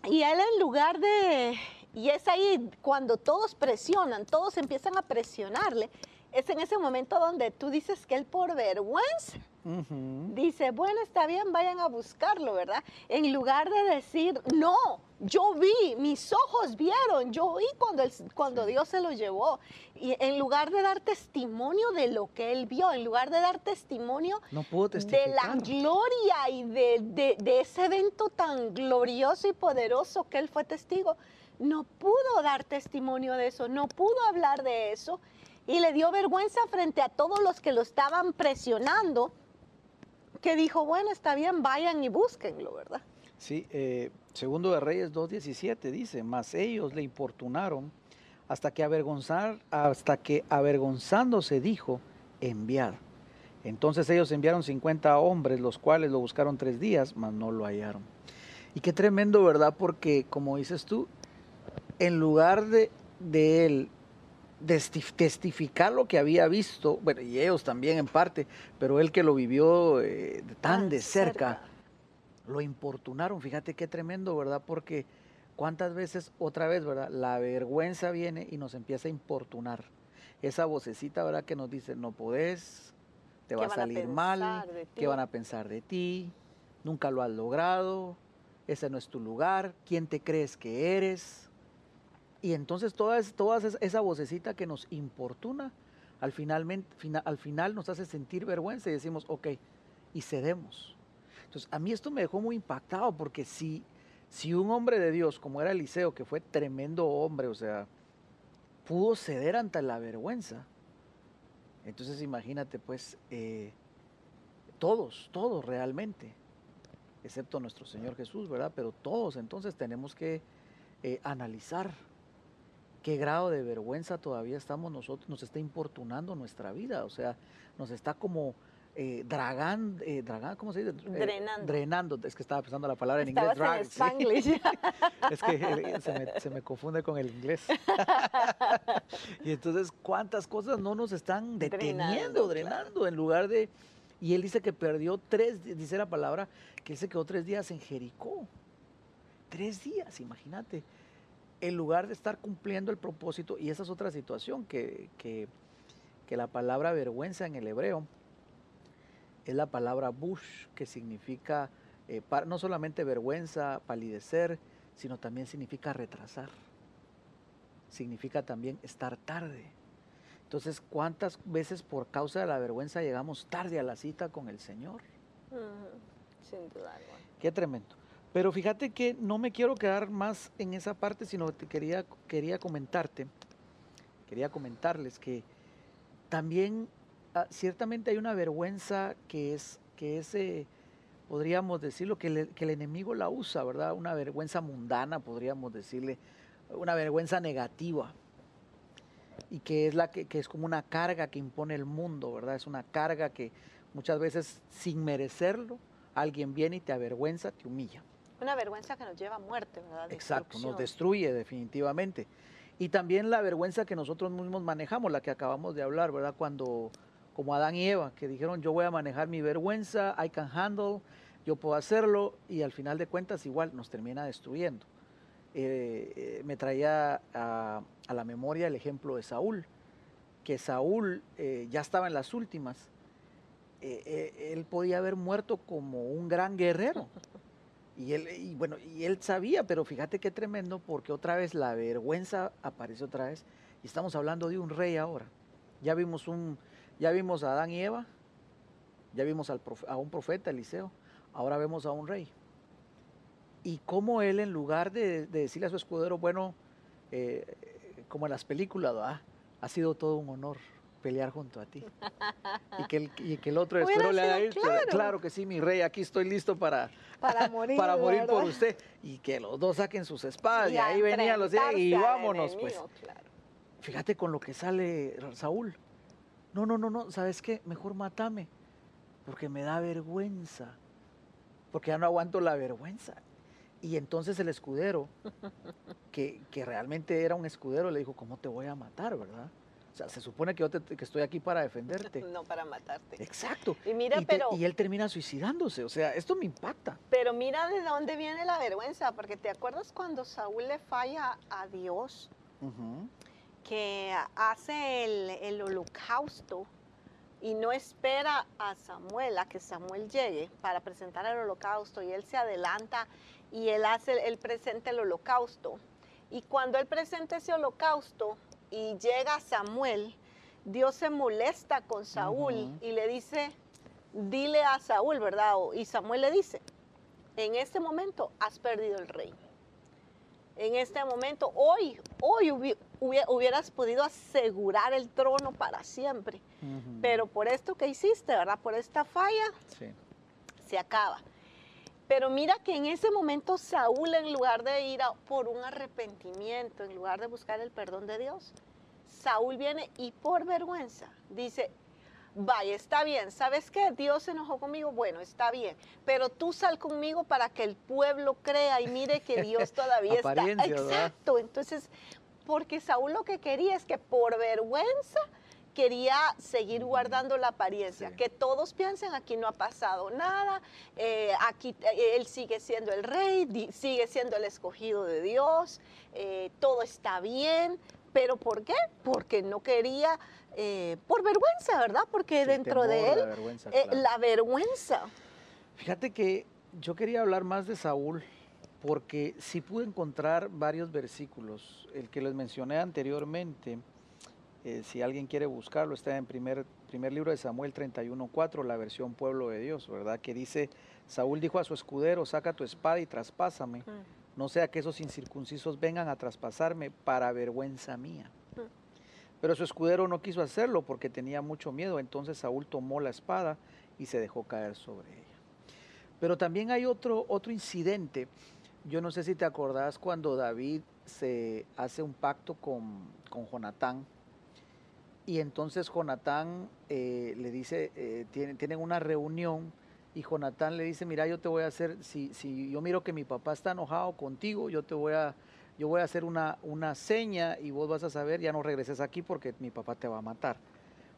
y él en lugar de, y es ahí cuando todos presionan, todos empiezan a presionarle, es en ese momento donde tú dices que él por vergüenza dice, bueno, está bien, vayan a buscarlo, ¿verdad? En lugar de decir, no, yo vi, mis ojos vieron, yo vi cuando, cuando Dios se lo llevó. Y en lugar de dar testimonio de lo que él vio, en lugar de dar testimonio de la gloria y de, de ese evento tan glorioso y poderoso que él fue testigo, no pudo dar testimonio de eso, no pudo hablar de eso y le dio vergüenza frente a todos los que lo estaban presionando, que dijo, bueno, está bien, vayan y búsquenlo, ¿verdad? Sí, eh, segundo de Reyes 2.17 dice, mas ellos le importunaron hasta que, avergonzar, hasta que avergonzándose dijo, enviar. Entonces ellos enviaron 50 hombres, los cuales lo buscaron tres días, mas no lo hallaron. Y qué tremendo, ¿verdad? Porque como dices tú, en lugar de, de él testificar lo que había visto, bueno, y ellos también en parte, pero él que lo vivió eh, tan de cerca, lo importunaron. Fíjate qué tremendo, ¿verdad? Porque cuántas veces, otra vez, ¿verdad? La vergüenza viene y nos empieza a importunar. Esa vocecita, ¿verdad? Que nos dice, no podés, te va a salir mal, ¿qué van a pensar de ti? Nunca lo has logrado, ese no es tu lugar, ¿quién te crees que eres? Y entonces toda, esa vocecita que nos importuna, al, al final nos hace sentir vergüenza y decimos, ok, y cedemos. Entonces, a mí esto me dejó muy impactado porque si, si un hombre de Dios, como era Eliseo, que fue tremendo hombre, o sea, pudo ceder ante la vergüenza, entonces imagínate pues, eh, todos, todos realmente, excepto nuestro Señor Jesús, ¿verdad? Pero todos entonces tenemos que eh, analizar qué grado de vergüenza todavía estamos nosotros, nos está importunando nuestra vida, o sea, nos está como eh, dragando, eh, ¿cómo se dice? Eh, drenando. drenando, es que estaba pensando la palabra en inglés. Drag, es que eh, se me, se me, confunde con el inglés. y entonces, ¿cuántas cosas no nos están deteniendo, drenando, en lugar de... Y él dice que perdió tres, dice la palabra, que él se quedó tres días en Jericó. Tres días, imagínate en lugar de estar cumpliendo el propósito, y esa es otra situación, que, que, la palabra vergüenza en el hebreo es la palabra bush, que significa eh, no solamente vergüenza, palidecer, sino también significa retrasar. Significa también estar tarde. Entonces, ¿cuántas veces por causa de la vergüenza llegamos tarde a la cita con el Señor? Sin duda. Qué tremendo. Pero fíjate que no me quiero quedar más en esa parte, sino que quería, quería comentarte, quería comentarles que también ah, ciertamente hay una vergüenza que es, que es eh, podríamos decirlo, que, que el enemigo la usa, ¿verdad? Una vergüenza mundana, podríamos decirle, una vergüenza negativa y que es la que, que, es como una carga que impone el mundo, ¿verdad? Es una carga que muchas veces sin merecerlo alguien viene y te avergüenza, te humilla. Una vergüenza que nos lleva a muerte, ¿verdad? Exacto, nos destruye definitivamente. Y también la vergüenza que nosotros mismos manejamos, la que acabamos de hablar, ¿verdad? Cuando, como Adán y Eva, que dijeron, yo voy a manejar mi vergüenza, I can handle, yo puedo hacerlo, y al final de cuentas igual nos termina destruyendo. Eh, eh, me traía a, la memoria el ejemplo de Saúl, que Saúl eh, ya estaba en las últimas, él podía haber muerto como un gran guerrero, y él, y bueno, y él sabía, pero fíjate qué tremendo, porque otra vez la vergüenza aparece otra vez. Y estamos hablando de un rey ahora. Ya vimos un, ya vimos a Adán y Eva, ya vimos al a un profeta, Eliseo, ahora vemos a un rey. Y cómo él, en lugar de, decirle a su escudero, bueno, eh, como en las películas, ha sido todo un honor pelear junto a ti. Y que el, y que el otro escudero le haga ir, claro. que sí, mi rey, aquí estoy listo para, para morir, para morir por usted. Y que los dos saquen sus espadas. Y, ahí venían los días y vámonos, pues. Fíjate con lo que sale Saúl. No, no, no, no, ¿sabes qué? Mejor mátame, porque me da vergüenza, porque ya no aguanto la vergüenza. Y entonces el escudero, que, que realmente era un escudero, le dijo, ¿cómo te voy a matar, verdad? O sea, se supone que yo que estoy aquí para defenderte. No para matarte. Exacto. Y mira, pero. y él termina suicidándose. O sea, esto me impacta. Pero mira de dónde viene la vergüenza, porque te acuerdas cuando Saúl le falla a Dios, que hace el, el, holocausto y no espera a Samuel, a que Samuel llegue para presentar el holocausto, y él se adelanta y él hace, él presenta el holocausto. Y cuando él presenta ese holocausto, y llega Samuel, Dios se molesta con Saúl y le dice, dile a Saúl, ¿verdad? Y Samuel le dice, en este momento has perdido el reino. En este momento, hoy, hoy hubieras podido asegurar el trono para siempre. Pero por esto que hiciste, ¿verdad? Por esta falla, se acaba. Pero mira que en ese momento Saúl, en lugar de ir por un arrepentimiento, en lugar de buscar el perdón de Dios, Saúl viene y por vergüenza dice, vaya, está bien, ¿sabes qué? Dios se enojó conmigo, bueno, está bien, pero tú sal conmigo para que el pueblo crea y mire que Dios todavía está. Exacto, entonces, porque Saúl lo que quería es que por vergüenza quería seguir guardando la apariencia, que todos piensen aquí no ha pasado nada, eh, aquí eh, él sigue siendo el rey, sigue siendo el escogido de Dios, eh, todo está bien, pero ¿por qué? Porque no quería, por vergüenza, ¿verdad? Porque dentro de él, la vergüenza, Fíjate que yo quería hablar más de Saúl, porque sí pude encontrar varios versículos, el que les mencioné anteriormente eh, si alguien quiere buscarlo, está en primer, primer libro de Samuel 31.4, la versión Pueblo de Dios, ¿verdad? Que dice, Saúl dijo a su escudero, saca tu espada y traspásame, mm. no sea que esos incircuncisos vengan a traspasarme para vergüenza mía. Mm. Pero su escudero no quiso hacerlo porque tenía mucho miedo, entonces Saúl tomó la espada y se dejó caer sobre ella. Pero también hay otro, otro incidente, yo no sé si te acordás cuando David se hace un pacto con, con Jonatán, y entonces Jonatán eh, le dice, eh, tienen, tienen, una reunión y Jonatán le dice, mira, yo te voy a hacer, si, si yo miro que mi papá está enojado contigo, yo te voy a, yo voy a hacer una, una seña y vos vas a saber, ya no regreses aquí porque mi papá te va a matar.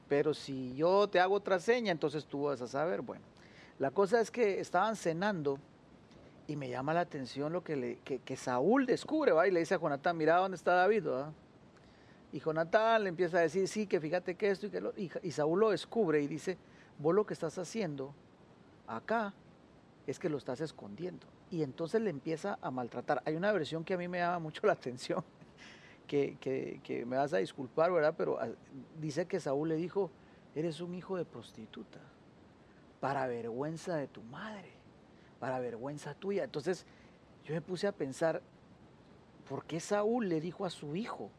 Pero si yo te hago otra seña, entonces tú vas a saber. Bueno, la cosa es que estaban cenando y me llama la atención lo que, le, que, Saúl descubre, ¿va? Y le dice a Jonatán, mira dónde está David, ¿va? Y Jonatán le empieza a decir, sí, que fíjate que esto y que lo... Y, y Saúl lo descubre y dice, vos lo que estás haciendo acá es que lo estás escondiendo. Y entonces le empieza a maltratar. Hay una versión que a mí me llama mucho la atención, que, que, que me vas a disculpar, ¿verdad? Pero ah, dice que Saúl le dijo, eres un hijo de prostituta, para vergüenza de tu madre, para vergüenza tuya. Entonces yo me puse a pensar, ¿por qué Saúl le dijo a su hijo?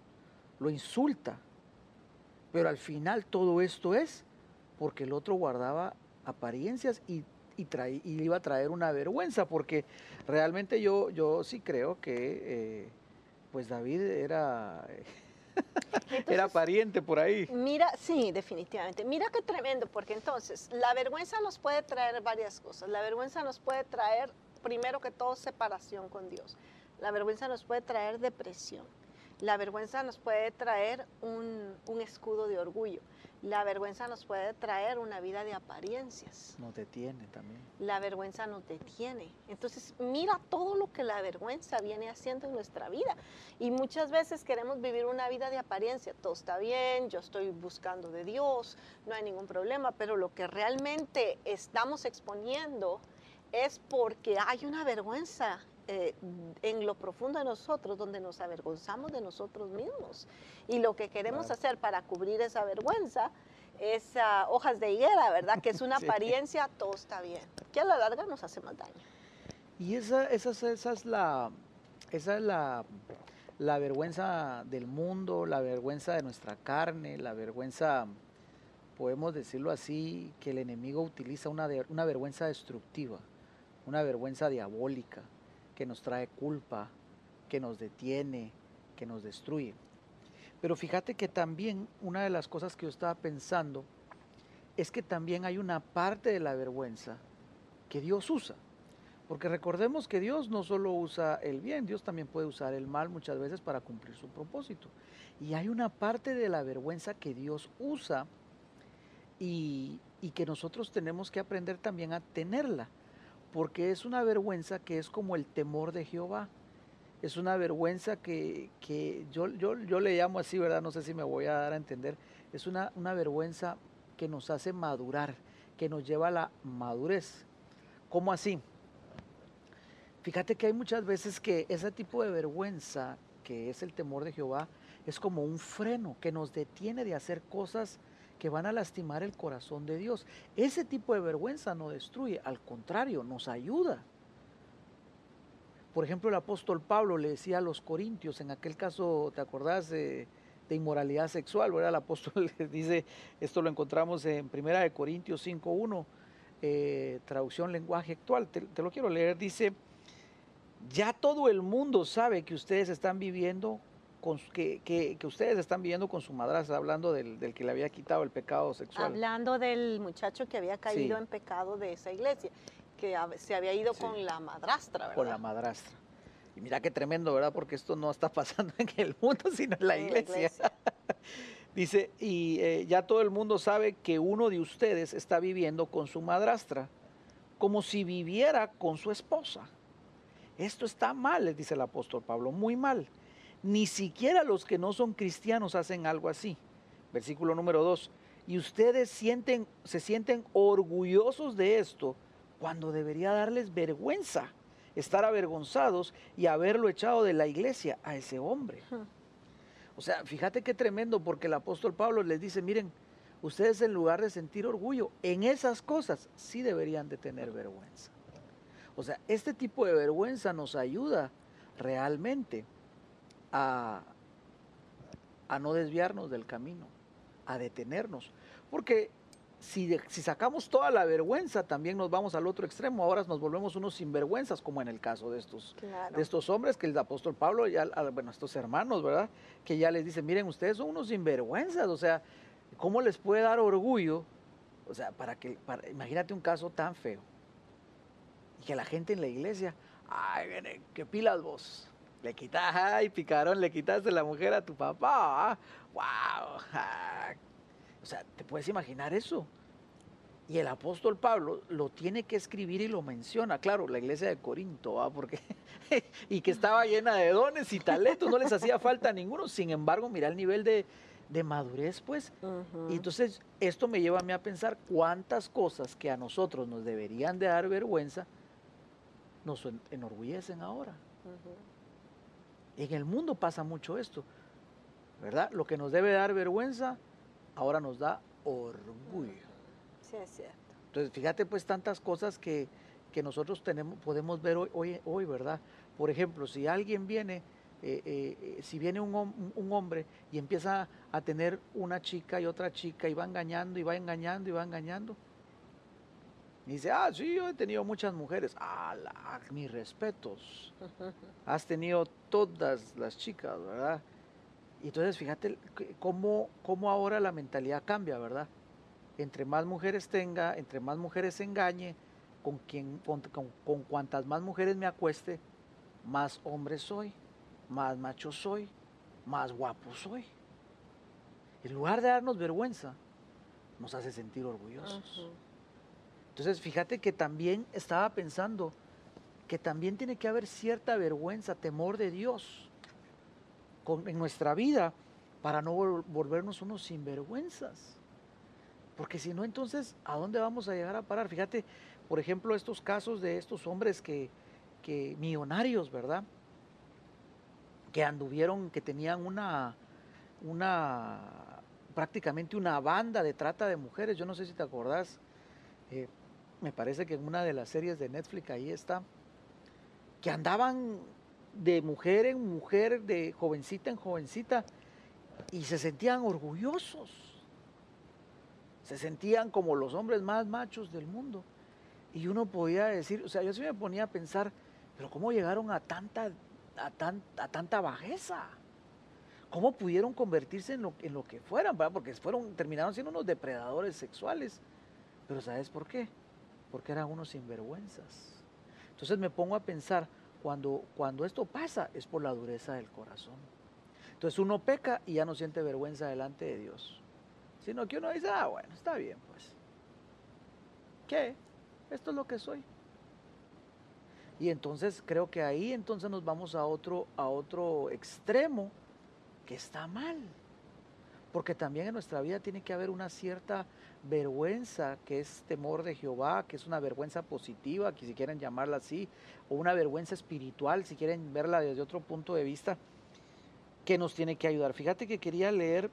Lo insulta. Pero al final todo esto es porque el otro guardaba apariencias y, y, y iba a traer una vergüenza, porque realmente yo, yo sí creo que eh, pues David era... era pariente por ahí. Mira, sí, definitivamente. Mira qué tremendo, porque entonces la vergüenza nos puede traer varias cosas. La vergüenza nos puede traer, primero que todo, separación con Dios. La vergüenza nos puede traer depresión. La vergüenza nos puede traer un, un escudo de orgullo. La vergüenza nos puede traer una vida de apariencias. Nos detiene también. La vergüenza nos detiene. Entonces, mira todo lo que la vergüenza viene haciendo en nuestra vida. Y muchas veces queremos vivir una vida de apariencia. Todo está bien, yo estoy buscando de Dios, no hay ningún problema, pero lo que realmente estamos exponiendo es porque hay una vergüenza eh, en lo profundo de nosotros, donde nos avergonzamos de nosotros mismos. Y lo que queremos Claro. hacer para cubrir esa vergüenza es ah, hojas de higuera, ¿verdad? Que es una Sí. apariencia, todo está bien, que a la larga nos hace más daño. Y esa, esa, es- esa es la, esa es la, la vergüenza del mundo, la vergüenza de nuestra carne, la vergüenza, podemos decirlo así, que el enemigo utiliza una, de- una vergüenza destructiva, una vergüenza diabólica, que nos trae culpa, que nos detiene, que nos destruye. Pero fíjate que también una de las cosas que yo estaba pensando es que también hay una parte de la vergüenza que Dios usa. Porque recordemos que Dios no solo usa el bien, Dios también puede usar el mal muchas veces para cumplir su propósito. Y hay una parte de la vergüenza que Dios usa y, y que nosotros tenemos que aprender también a tenerla. Porque es una vergüenza que es como el temor de Jehová. Es una vergüenza que, que yo, yo, yo le llamo así, ¿verdad? No sé si me voy a dar a entender. Es una, una vergüenza que nos hace madurar, que nos lleva a la madurez. ¿Cómo así? Fíjate que hay muchas veces que ese tipo de vergüenza, que es el temor de Jehová, es como un freno que nos detiene de hacer cosas que van a lastimar el corazón de Dios. Ese tipo de vergüenza no destruye, al contrario, nos ayuda. Por ejemplo, el apóstol Pablo le decía a los corintios, en aquel caso, ¿te acordás de, de inmoralidad sexual? ¿verdad? El apóstol le dice, esto lo encontramos en Primera de Corintios 5.1, eh, traducción lenguaje actual, te lo quiero leer, dice, ya todo el mundo sabe que ustedes están viviendo con, que, que- que ustedes están viviendo con su madrastra, hablando del, del que le había quitado el pecado sexual. Hablando del muchacho que había caído Sí. en pecado de esa iglesia, que se había ido Sí. con la madrastra, ¿verdad? con la madrastra. Y mira qué tremendo, ¿verdad? Porque esto no está pasando en el mundo, sino en la En iglesia. Dice, y eh, ya todo el mundo sabe que uno de ustedes está viviendo con su madrastra, como si viviera con su esposa. Esto está mal, les dice el apóstol Pablo, muy mal. Ni siquiera los que no son cristianos hacen algo así. Versículo número 2. Y ustedes sienten, se sienten orgullosos de esto cuando debería darles vergüenza estar avergonzados y haberlo echado de la iglesia a ese hombre. O sea, fíjate qué tremendo porque el apóstol Pablo les dice, miren, ustedes en lugar de sentir orgullo, en esas cosas sí deberían de tener vergüenza. O sea, este tipo de vergüenza nos ayuda realmente a, a no desviarnos del camino, a detenernos. Porque si, de- si sacamos toda la vergüenza, también nos vamos al otro extremo. Ahora nos volvemos unos sinvergüenzas, como en el caso de estos, Claro. de estos hombres que el apóstol Pablo, ya, bueno, estos hermanos, ¿verdad? Que ya les dice, miren, ustedes son unos sinvergüenzas, o sea, ¿cómo les puede dar orgullo? O sea, para que, para, imagínate un caso tan feo. Y que la gente en la iglesia, ay, viene, qué pilas vos. Le quitas, ay, picarón, le quitaste la mujer a tu papá, wow. O sea, ¿te puedes imaginar eso? Y el apóstol Pablo lo tiene que escribir y lo menciona, claro, la iglesia de Corinto, ¿va? porque y que estaba llena de dones y talentos, no les hacía falta a ninguno. Sin embargo, mira el nivel de, de madurez, pues. Y entonces esto me lleva a mí a pensar cuántas cosas que a nosotros nos deberían de dar vergüenza nos en- enorgullecen ahora. En el mundo pasa mucho esto. ¿verdad? Lo que nos debe dar vergüenza, ahora nos da orgullo. Sí, es cierto. Entonces, fíjate pues tantas cosas que, que nosotros tenemos, podemos ver hoy, hoy, hoy, ¿verdad? Por ejemplo, si alguien viene, eh, eh, si viene un, hom- un hombre y empieza a tener una chica y otra chica y va engañando y va engañando y va engañando, y dice, ah, sí, yo he tenido muchas mujeres. Ah, la- mis respetos. Has tenido todas las chicas, ¿verdad? Y entonces fíjate cómo, cómo ahora la mentalidad cambia, ¿verdad? Entre más mujeres tenga, entre más mujeres engañe, con, quien, con, con- con cuantas más mujeres me acueste, más hombre soy, más macho soy, más guapo soy. En lugar de darnos vergüenza, nos hace sentir orgullosos. Entonces, fíjate que también estaba pensando que también tiene que haber cierta vergüenza, temor de Dios en nuestra vida para no vol- volvernos unos sinvergüenzas. Porque si no, entonces, ¿a dónde vamos a llegar a parar? Fíjate, por ejemplo, estos casos de estos hombres que, que millonarios, ¿verdad? Que anduvieron, que tenían una, una, prácticamente una banda de trata de mujeres. Yo no sé si te acordás. eh, me parece que en una de las series de Netflix ahí está, que andaban de mujer en mujer, de jovencita en jovencita, y se sentían orgullosos. Se sentían como los hombres más machos del mundo. Y uno podía decir, o sea, yo sí me ponía a pensar, pero ¿cómo llegaron a tanta, a tan- a tanta bajeza? ¿Cómo pudieron convertirse en lo, en lo que fueran? Porque fueron, terminaron siendo unos depredadores sexuales. Pero ¿sabes por qué? Porque eran unos sinvergüenzas. Entonces me pongo a pensar, cuando, cuando esto pasa es por la dureza del corazón. Entonces uno peca y ya no siente vergüenza delante de Dios. Sino que uno dice, ah, bueno, está bien, pues. ¿Qué? Esto es lo que soy. Y entonces creo que ahí entonces nos vamos a otro, a otro extremo que está mal. Porque también en nuestra vida tiene que haber una cierta vergüenza, que es temor de Jehová, que es una vergüenza positiva, que si quieren llamarla así, o una vergüenza espiritual, si quieren verla desde otro punto de vista, que nos tiene que ayudar. Fíjate que quería leer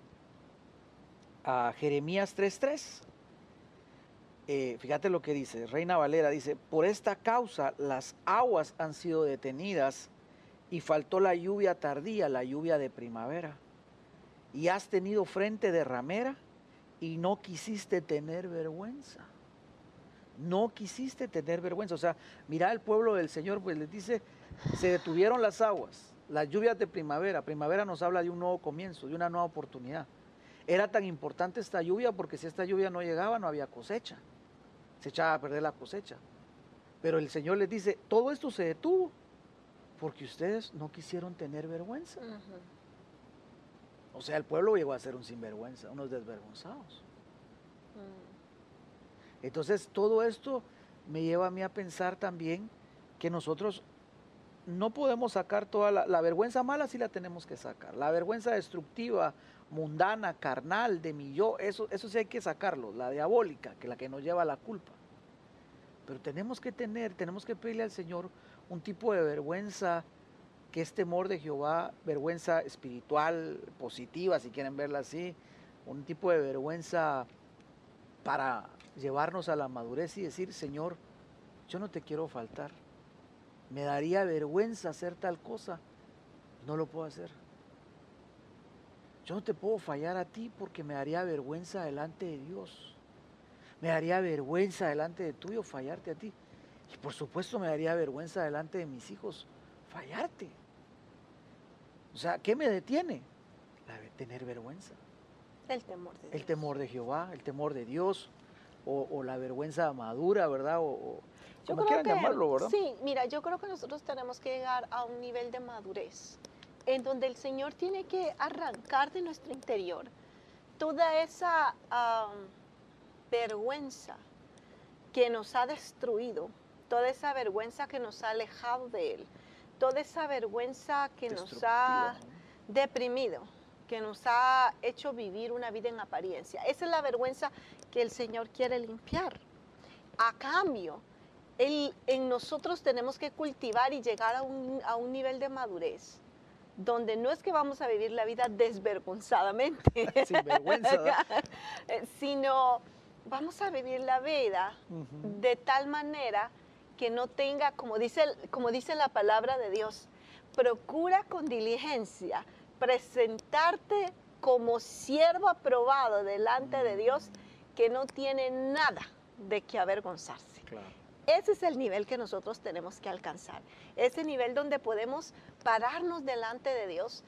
a Jeremías 3.3. Eh, fíjate lo que dice, Reina Valera dice, por esta causa las aguas han sido detenidas y faltó la lluvia tardía, la lluvia de primavera. Y has tenido frente de ramera y no quisiste tener vergüenza. No quisiste tener vergüenza. O sea, mira el pueblo del Señor, pues les dice, se detuvieron las aguas, las lluvias de primavera. Primavera nos habla de un nuevo comienzo, de una nueva oportunidad. Era tan importante esta lluvia porque si esta lluvia no llegaba no había cosecha. Se echaba a perder la cosecha. Pero el Señor les dice, todo esto se detuvo porque ustedes no quisieron tener vergüenza. O sea, el pueblo llegó a ser un sinvergüenza, unos desvergonzados. Mm. Entonces, todo esto me lleva a mí a pensar también que nosotros no podemos sacar toda la, la vergüenza mala, sí la tenemos que sacar. La vergüenza destructiva, mundana, carnal, de mi yo, eso, eso sí hay que sacarlo. La diabólica, que es la que nos lleva a la culpa. Pero tenemos que tener, tenemos que pedirle al Señor un tipo de vergüenza que es temor de Jehová, vergüenza espiritual, positiva, si quieren verla así, un tipo de vergüenza para llevarnos a la madurez y decir, Señor, yo no te quiero faltar. Me daría vergüenza hacer tal cosa. No lo puedo hacer. Yo no te puedo fallar a ti porque me daría vergüenza delante de Dios. Me daría vergüenza delante de tuyo fallarte a ti. Y por supuesto me daría vergüenza delante de mis hijos fallarte. O sea, ¿qué me detiene? La de tener vergüenza. El temor de El Dios. temor de Jehová, el temor de Dios, o, o la vergüenza madura, ¿verdad? O, o Yo como creo quieran que- llamarlo, ¿verdad? Sí, mira, yo creo que nosotros tenemos que llegar a un nivel de madurez en donde el Señor tiene que arrancar de nuestro interior toda esa vergüenza que nos ha destruido, toda esa vergüenza que nos ha alejado de Él, toda esa vergüenza que nos ha deprimido, que nos ha hecho vivir una vida en apariencia. Esa es la vergüenza que el Señor quiere limpiar. A cambio, en nosotros tenemos que cultivar y llegar a un, a un nivel de madurez donde no es que vamos a vivir la vida desvergonzadamente, Sin vergüenza, ¿verdad? sino vamos a vivir la vida de tal manera que no tenga, como dice, como dice la palabra de Dios, procura con diligencia presentarte como siervo aprobado delante de Dios que no tiene nada de que avergonzarse. Claro. Ese es el nivel que nosotros tenemos que alcanzar. Ese nivel donde podemos pararnos delante de Dios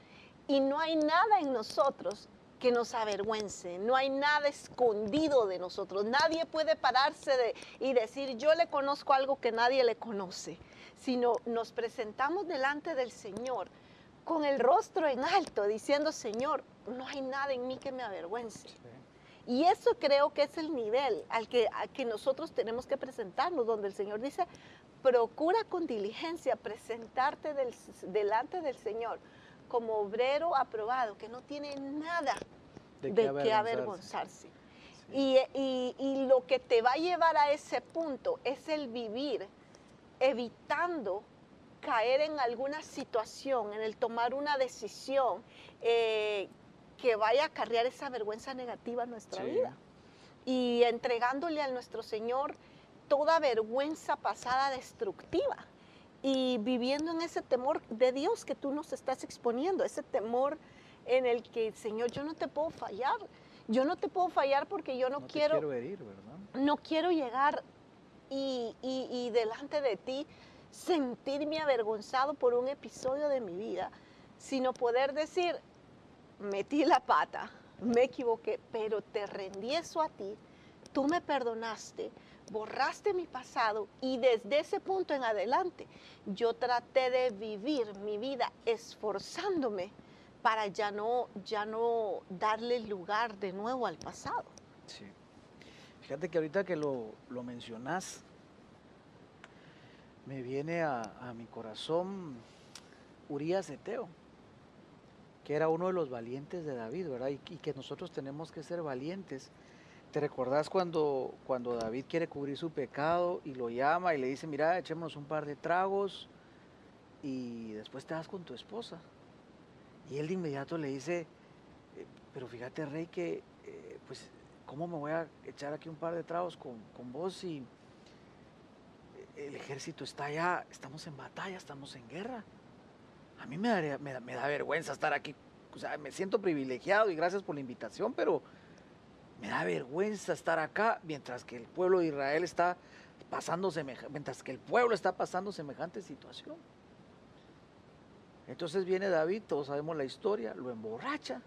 y no hay nada en nosotros que nos avergüence, no hay nada escondido de nosotros. Nadie puede pararse de- y decir, yo le conozco algo que nadie le conoce, sino nos presentamos delante del Señor con el rostro en alto, diciendo, Señor, no hay nada en mí que me avergüence. Sí. Y eso creo que es el nivel al que, al que nosotros tenemos que presentarnos, donde el Señor dice, procura con diligencia presentarte del- delante del Señor como obrero aprobado, que no tiene nada ¿De de, qué avergonzarse? avergonzarse. Sí. Y, y- y lo que te va a llevar a ese punto es el vivir evitando caer en alguna situación, en el tomar una decisión eh, que vaya a acarrear esa vergüenza negativa a nuestra Sí. vida. Y entregándole a nuestro Señor toda vergüenza pasada destructiva y viviendo en ese temor de Dios que tú nos estás exponiendo, ese temor en el que, Señor, yo no te puedo fallar. Yo no te puedo fallar porque yo no, No quiero, quiero herir, ¿verdad? no quiero llegar y, y- y delante de ti sentirme avergonzado por un episodio de mi vida, sino poder decir, metí la pata, me equivoqué, pero te rendí eso a ti, tú me perdonaste, borraste mi pasado y desde ese punto en adelante yo traté de vivir mi vida esforzándome para ya no, ya no darle lugar de nuevo al pasado. Sí. Fíjate que ahorita que lo, lo mencionas, me viene a, a mi corazón Urias Eteo, que era uno de los valientes de David, ¿verdad? Y, que nosotros tenemos que ser valientes. ¿Te recordás cuando, cuando David quiere cubrir su pecado y lo llama y le dice, mira, echémonos un par de tragos y después te vas con tu esposa? Y él de inmediato le dice, "Eh, pero fíjate, Rey, que eh, pues, ¿cómo me voy a echar aquí un par de tragos con, con vos si el ejército está allá, estamos en batalla, estamos en guerra? A mí me, daría- me, da, vergüenza estar aquí, o sea, me siento privilegiado y gracias por la invitación, pero me da vergüenza estar acá mientras que el pueblo de Israel está pasando semeja- mientras que el pueblo está pasando semejante situación. Entonces viene David, todos sabemos la historia, lo emborracha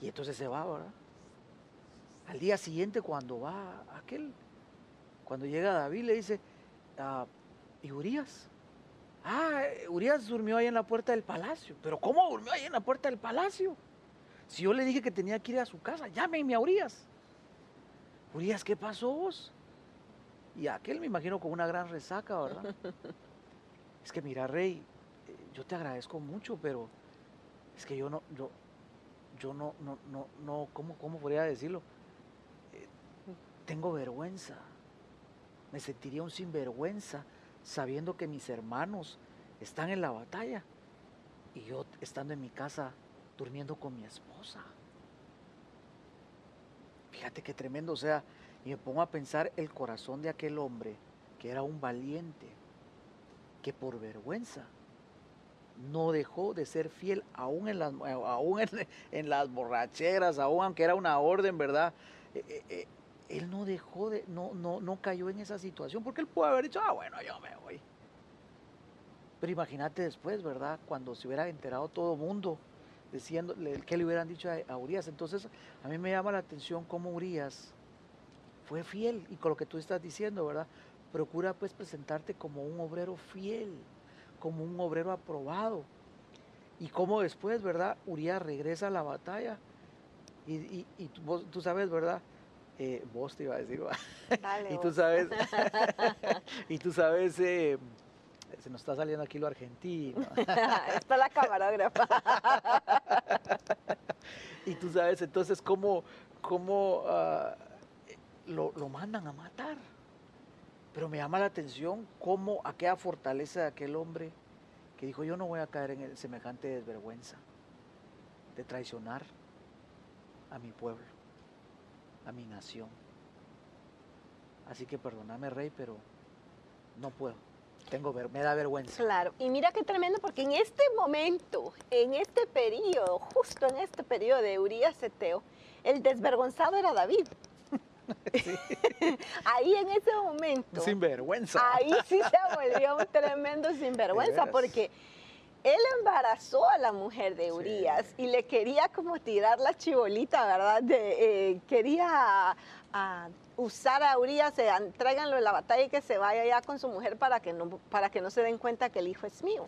y entonces se va, ¿verdad? Al día siguiente cuando va aquel, cuando llega David le dice, ah, ¿y Urias? Ah, Urias durmió ahí en la puerta del palacio. ¿Pero cómo durmió ahí en la puerta del palacio? Si yo le dije que tenía que ir a su casa, llámenme a Urias. Urias, ¿qué pasó vos? Y aquel me imagino con una gran resaca, ¿verdad? es que mira, Rey, yo te agradezco mucho, pero es que yo no, yo, yo no, no, no, no, ¿cómo, cómo podría decirlo? Eh, tengo vergüenza. Me sentiría un sinvergüenza sabiendo que mis hermanos están en la batalla y yo estando en mi casa durmiendo con mi esposa. Fíjate qué tremendo, o sea, y me pongo a pensar el corazón de aquel hombre que era un valiente, que por vergüenza no dejó de ser fiel aún en las, aún en, en las borracheras, aún aunque era una orden, ¿verdad? Eh, eh, eh, él no dejó de, no, no, no cayó en esa situación, porque él pudo haber dicho, ah, bueno, yo me voy. Pero imagínate después, ¿verdad? Cuando se hubiera enterado todo el mundo, diciendo que le hubieran dicho a Urias. Entonces, a mí me llama la atención cómo Urias fue fiel, y con lo que tú estás diciendo, ¿verdad? Procura pues presentarte como un obrero fiel, como un obrero aprobado. Y cómo después, ¿verdad? Urias regresa a la batalla. Y, y, y tú, vos- tú sabes, ¿verdad? Eh, vos te iba a decir. Dale, y tú vos. sabes, y tú sabes, eh, se nos está saliendo aquí lo argentino. Está la camarógrafa. Y tú sabes entonces cómo, cómo ah, lo, lo mandan a matar. Pero me llama la atención cómo aquella fortaleza de aquel hombre que dijo, yo no voy a caer en el semejante desvergüenza de traicionar a mi pueblo, a mi nación. Así que perdóname, rey, pero no puedo. Tengo ver, me da vergüenza. Claro, y mira qué tremendo, porque en este momento, en este periodo, justo en este periodo de Urias Eteo, el desvergonzado era David. ahí en ese momento. Sinvergüenza. Ahí sí se volvió un tremendo sinvergüenza, porque él embarazó a la mujer de Urias y le quería como tirar la chibolita, ¿verdad? De, eh, quería usar a Urias, eh, tráiganlo en la batalla y que se vaya ya con su mujer para que no, para que no se den cuenta que el hijo es mío.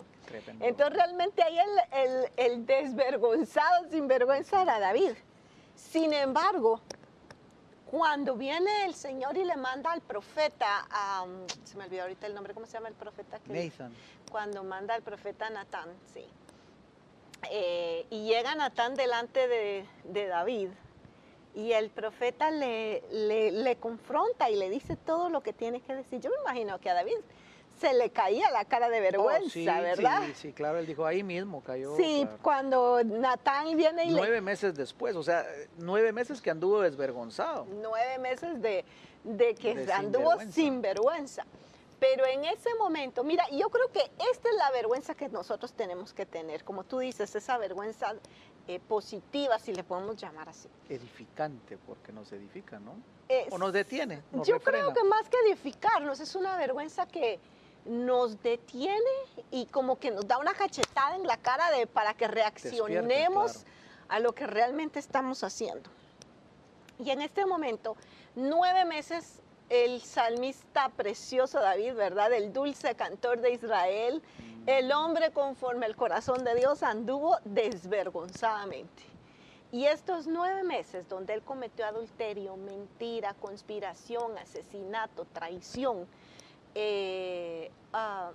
Entonces realmente ahí el, el, el desvergonzado, sinvergüenza era David. Sin embargo, cuando viene el Señor y le manda al profeta, se me olvidó ahorita el nombre, ¿cómo se llama el profeta? Nathan. Cuando manda al profeta Natán, sí. Eh, y llega Natán delante de, David y el profeta le, le, confronta y le dice todo lo que tiene que decir. Yo me imagino que a David se le caía la cara de oh, vergüenza, ¿verdad? Sí, sí, claro, él dijo, ahí mismo cayó. Sí, cuando Natán viene y Nueve meses después, o sea, nueve meses que anduvo desvergonzado. Nueve meses de, que anduvo sin vergüenza. Pero en ese momento, mira, yo creo que esta es la vergüenza que nosotros tenemos que tener, como tú dices, esa vergüenza eh, positiva, si le podemos llamar así. Edificante, porque nos edifica, ¿no? o nos detiene. yo creo que más que edificarnos, es una vergüenza que, nos detiene y como que nos da una cachetada en la cara de, para que reaccionemos a lo que realmente estamos haciendo. Y en este momento, nueve meses, el salmista precioso David, ¿verdad? El dulce cantor de Israel, mm. el hombre conforme el corazón de Dios anduvo desvergonzadamente. Y estos nueve meses donde él cometió adulterio, mentira, conspiración, asesinato, traición, eh, ah,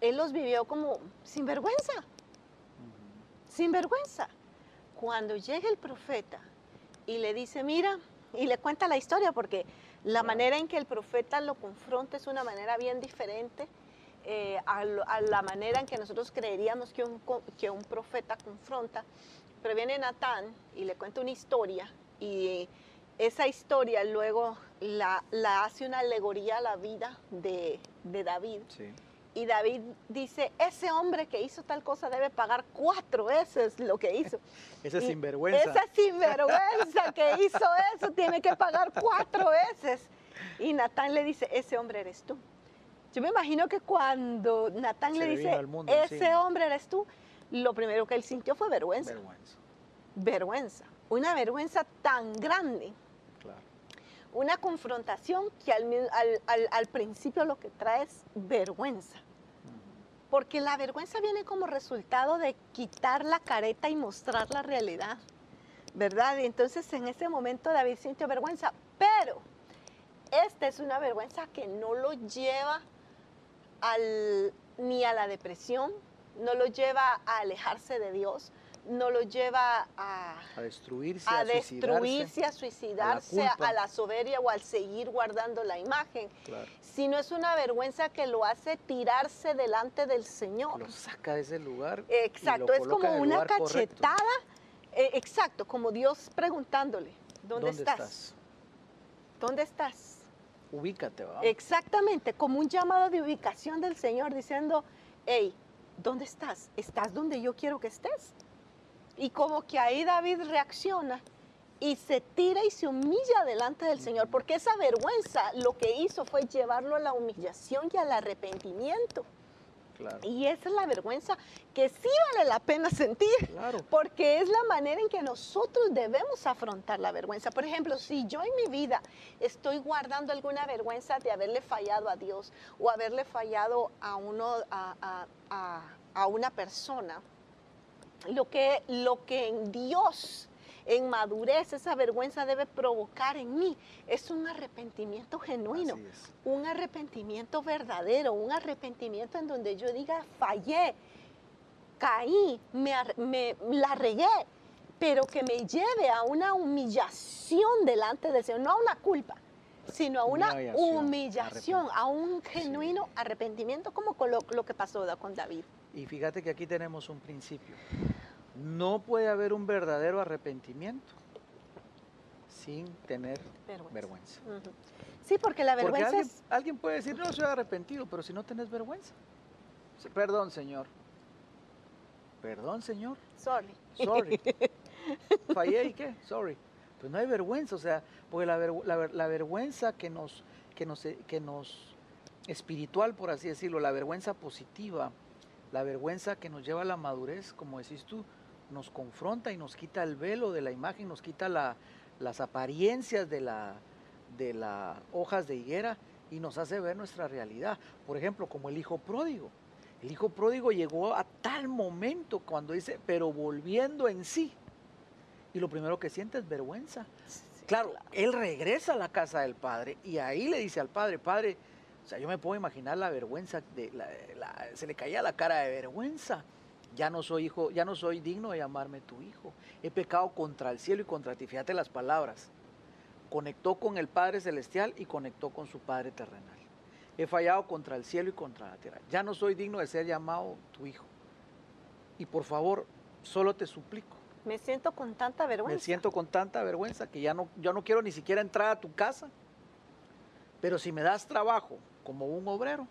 él los vivió como sin vergüenza, sin vergüenza. Cuando llega el profeta y le dice, mira, y le cuenta la historia, porque la manera en que el profeta lo confronta es una manera bien diferente eh, a, la manera en que nosotros creeríamos que un, que un profeta confronta. Pero viene Natán y le cuenta una historia y esa historia luego la, hace una alegoría a la vida de, David. Y David dice, ese hombre que hizo tal cosa debe pagar cuatro veces lo que hizo. esa sinvergüenza. Esa sinvergüenza que hizo eso tiene que pagar cuatro veces. Y Natán le dice, ese hombre eres tú. Yo me imagino que cuando Natán le dice, ese hombre eres tú, lo primero que él sintió fue vergüenza. Vergüenza. Vergüenza. Una vergüenza tan grande una confrontación que al, principio lo que trae es vergüenza. Porque la vergüenza viene como resultado de quitar la careta y mostrar la realidad, ¿verdad? Y entonces en ese momento David sintió vergüenza, pero esta es una vergüenza que no lo lleva ni a la depresión, no lo lleva a alejarse de Dios, no lo lleva a, destruirse, a, destruirse, a suicidarse, a la, soberbia o al seguir guardando la imagen, sino es una vergüenza que lo hace tirarse delante del Señor. Lo saca de ese lugar. Exacto, es como una cachetada, eh, exacto, como Dios preguntándole, ¿dónde, estás? ¿Dónde estás? Ubícate, ¿va? Exactamente, como un llamado de ubicación del Señor diciendo, hey, ¿dónde estás? ¿Estás donde yo quiero que estés? Y como que ahí David reacciona y se tira y se humilla delante del Señor, porque esa vergüenza lo que hizo fue llevarlo a la humillación y al arrepentimiento. Y esa es la vergüenza que sí vale la pena sentir, porque es la manera en que nosotros debemos afrontar la vergüenza. Por ejemplo, si yo en mi vida estoy guardando alguna vergüenza de haberle fallado a Dios o haberle fallado a, uno, a, a una persona, lo que, lo que en Dios, en madurez, esa vergüenza debe provocar en mí es un arrepentimiento genuino, un arrepentimiento verdadero, un arrepentimiento en donde yo diga, fallé, caí, me, me la regué, pero que me lleve a una humillación delante del Señor, no a una culpa, sino a una Humillación, humillación, a un genuino Sí. arrepentimiento, como con lo, lo que pasó con David. Y fíjate que aquí tenemos un principio. No puede haber un verdadero arrepentimiento sin tener Vergüenza. Sí, porque la Porque vergüenza alguien, es... alguien puede decir, no, soy arrepentido, pero si no tenés vergüenza. Perdón, Señor. Perdón, Señor. Sorry. Sorry. Fallé y qué? Sorry. Pues no hay vergüenza, o sea, porque la, vergü- la ver- la vergüenza que nos, que nos, que nos, espiritual, por así decirlo, la vergüenza positiva, la vergüenza que nos lleva a la madurez, como decís tú, nos confronta y nos quita el velo de la imagen, nos quita la- las apariencias de las hojas de higuera y nos hace ver nuestra realidad. Por ejemplo, como el hijo pródigo. El hijo pródigo llegó a tal momento cuando dice, pero volviendo en sí. Y lo primero que siente es vergüenza. Claro, él regresa a la casa del padre y ahí le dice al padre, padre, o sea, yo me puedo imaginar la vergüenza, de la- la- se le caía la cara de vergüenza. Ya no soy hijo, ya no soy digno de llamarme tu hijo. He pecado contra el cielo y contra ti. Fíjate las palabras. Conectó con el Padre Celestial y conectó con su Padre terrenal. He fallado contra el cielo y contra la tierra. Ya no soy digno de ser llamado tu hijo. Y por favor, solo te suplico. Me siento con tanta vergüenza. Me siento con tanta vergüenza que ya no, yo no quiero ni siquiera entrar a tu casa. Pero si me das trabajo como un obrero,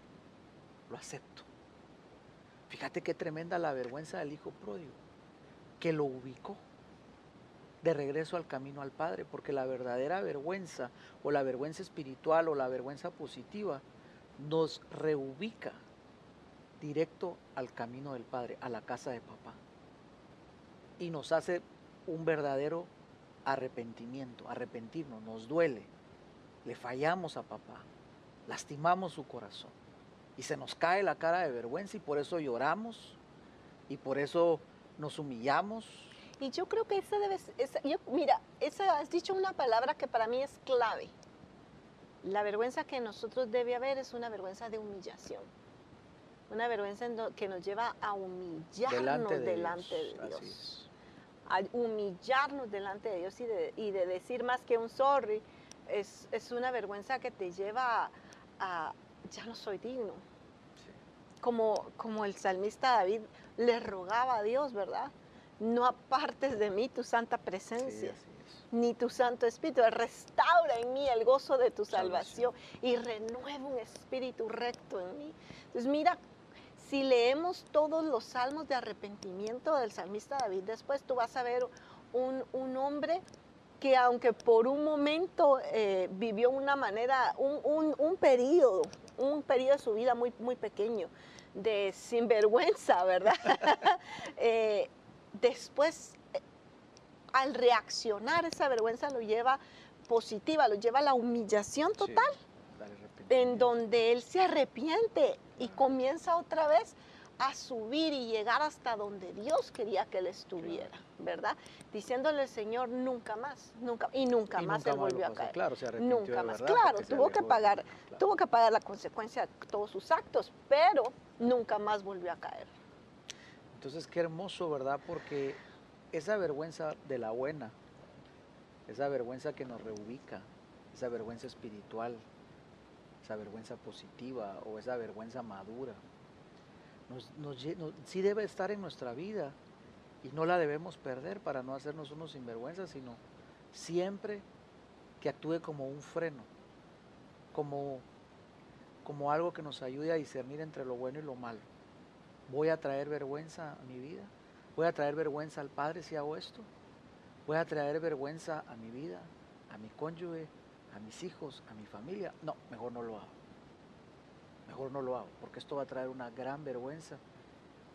lo acepto. Fíjate qué tremenda la vergüenza del hijo pródigo, que lo ubicó de regreso al camino al Padre, porque la verdadera vergüenza o la vergüenza espiritual o la vergüenza positiva nos reubica directo al camino del Padre, a la casa de papá. Y nos hace un verdadero arrepentimiento, arrepentirnos, nos duele, le fallamos a papá, lastimamos su corazón y se nos cae la cara de vergüenza y por eso lloramos y por eso nos humillamos. Y yo creo que esa debe ser, esa- yo- mira, esa has dicho una palabra que para mí es clave. La vergüenza que nosotros debe haber es una vergüenza de humillación. Una vergüenza que nos lleva a humillarnos delante de Dios. A humillarnos delante de Dios y de, y de decir más que un sorry. Es, es una vergüenza que te lleva a, a, ya no soy digno. Sí. Como, como el salmista David le rogaba a Dios, ¿verdad? No apartes de mí tu santa Sí, presencia es. ni tu Santo Espíritu. Restaura en mí el gozo de tu Salvación. salvación, y renueva un espíritu recto en mí. Entonces, mira, si leemos todos los salmos de arrepentimiento del salmista David, después tú vas a ver un, un hombre que aunque por un momento eh, vivió una manera, un, un, un periodo, un periodo de su vida muy, muy pequeño, de sinvergüenza, ¿verdad? Eh, después al reaccionar esa vergüenza lo lleva positiva, lo lleva a la humillación total, al en donde él se arrepiente y comienza otra vez a subir y llegar hasta donde Dios quería que él estuviera, ¿verdad? Diciéndole al Señor nunca más, nunca y nunca Y más nunca él volvió a caer. Claro, se Nunca de más. verdad Claro, tuvo que pagar, Claro. tuvo que pagar la consecuencia de todos sus actos, pero nunca más volvió a caer. Entonces, qué hermoso, ¿verdad? Porque esa vergüenza de la buena, esa vergüenza que nos reubica, esa vergüenza espiritual, esa vergüenza positiva o esa vergüenza madura, nos, sí debe estar en nuestra vida y no la debemos perder para no hacernos unos sinvergüenzas, sino siempre que actúe como un freno, como, como algo que nos ayude a discernir entre lo bueno y lo malo. ¿Voy a traer vergüenza a mi vida? ¿Voy a traer vergüenza al Padre si hago esto? ¿Voy a traer vergüenza a mi vida, a mi cónyuge, a mis hijos, a mi familia? No, mejor no lo hago. Mejor no lo hago, porque esto va a traer una gran vergüenza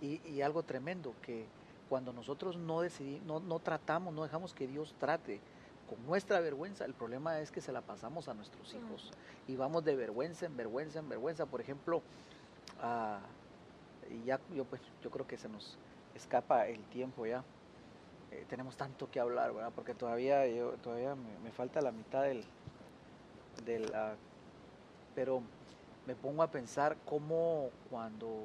y, y algo tremendo, que cuando nosotros no decidimos, no, no tratamos, no dejamos que Dios trate con nuestra vergüenza, el problema es que se la pasamos a nuestros hijos y vamos de vergüenza en vergüenza en vergüenza. Por ejemplo, ah, y ya yo pues yo creo que se nos escapa el tiempo ya. Eh, tenemos tanto que hablar, ¿verdad? Porque todavía yo todavía me, me falta la mitad del del ah, pero me pongo a pensar cómo cuando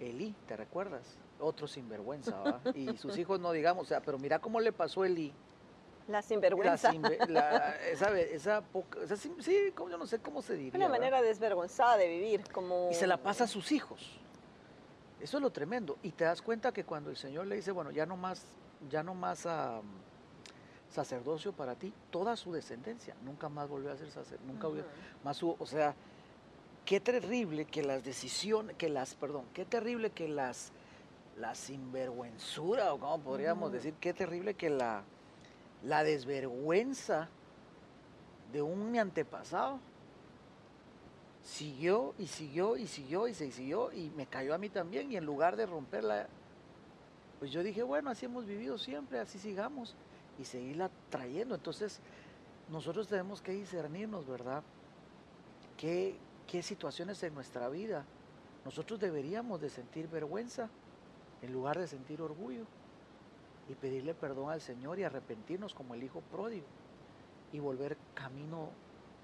Elí, ¿te recuerdas? Otro sinvergüenza, ¿verdad? Y sus hijos no digamos, o sea, pero mira cómo le pasó a Elí La sinvergüenza. La, la, esa, esa, poca, esa, sí, yo no sé cómo se diría. Una manera desvergonzada de vivir, como... Y se la pasa a sus hijos. Eso es lo tremendo. Y te das cuenta que cuando el Señor le dice, bueno, ya no más, ya no más um, sacerdocio para ti, toda su descendencia, nunca más volvió a ser sacerdocio, nunca uh -huh. más hubo, o sea, qué terrible que las decisiones, que las, perdón, qué terrible que las, la sinvergüenzura, o como podríamos uh -huh. decir, qué terrible que la, la desvergüenza de un antepasado siguió y siguió y siguió y se siguió y me cayó a mí también y en lugar de romperla, pues yo dije, bueno, así hemos vivido siempre, así sigamos y seguirla trayendo. Entonces, nosotros tenemos que discernirnos, ¿verdad? ¿Qué, qué situaciones en nuestra vida nosotros deberíamos de sentir vergüenza en lugar de sentir orgullo y pedirle perdón al Señor y arrepentirnos como el Hijo pródigo y volver camino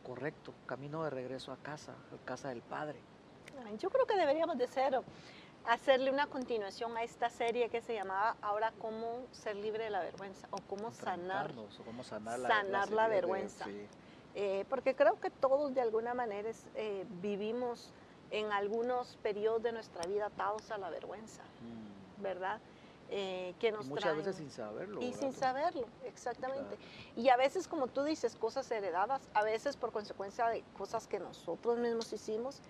correcto, camino de regreso a casa, a casa del Padre. Yo creo que deberíamos de ser, hacerle una continuación a esta serie que se llamaba Ahora cómo ser libre de la vergüenza o cómo sanar, o cómo sanar la, sanar la, la vergüenza. De, sí. eh, porque creo que todos de alguna manera es, eh, vivimos en algunos periodos de nuestra vida atados a la vergüenza, mm. ¿verdad? Eh, que nos y muchas traen. veces sin saberlo. Y ¿verdad? sin saberlo, exactamente. Claro. Y a veces, como tú dices, cosas heredadas, a veces por consecuencia de cosas que nosotros mismos hicimos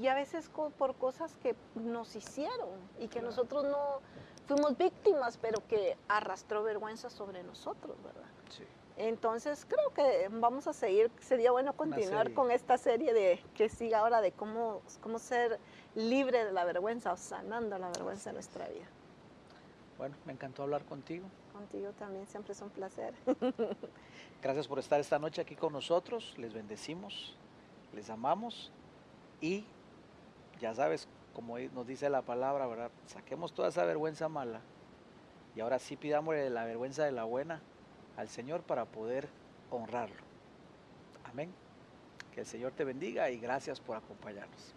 y a veces por cosas que nos hicieron y que Claro. nosotros no fuimos víctimas, pero que arrastró vergüenza sobre nosotros, ¿verdad? Sí. Entonces creo que vamos a seguir, sería bueno continuar con esta serie de que siga ahora de cómo, cómo ser libre de la vergüenza o sanando la vergüenza en nuestra vida. Bueno, me encantó hablar contigo. Contigo también siempre es un placer. Gracias por estar esta noche aquí con nosotros. Les bendecimos, les amamos y ya sabes, como nos dice la palabra, ¿verdad? Saquemos toda esa vergüenza mala y ahora sí pidámosle la vergüenza de la buena al Señor para poder honrarlo. Amén. Que el Señor te bendiga y gracias por acompañarnos.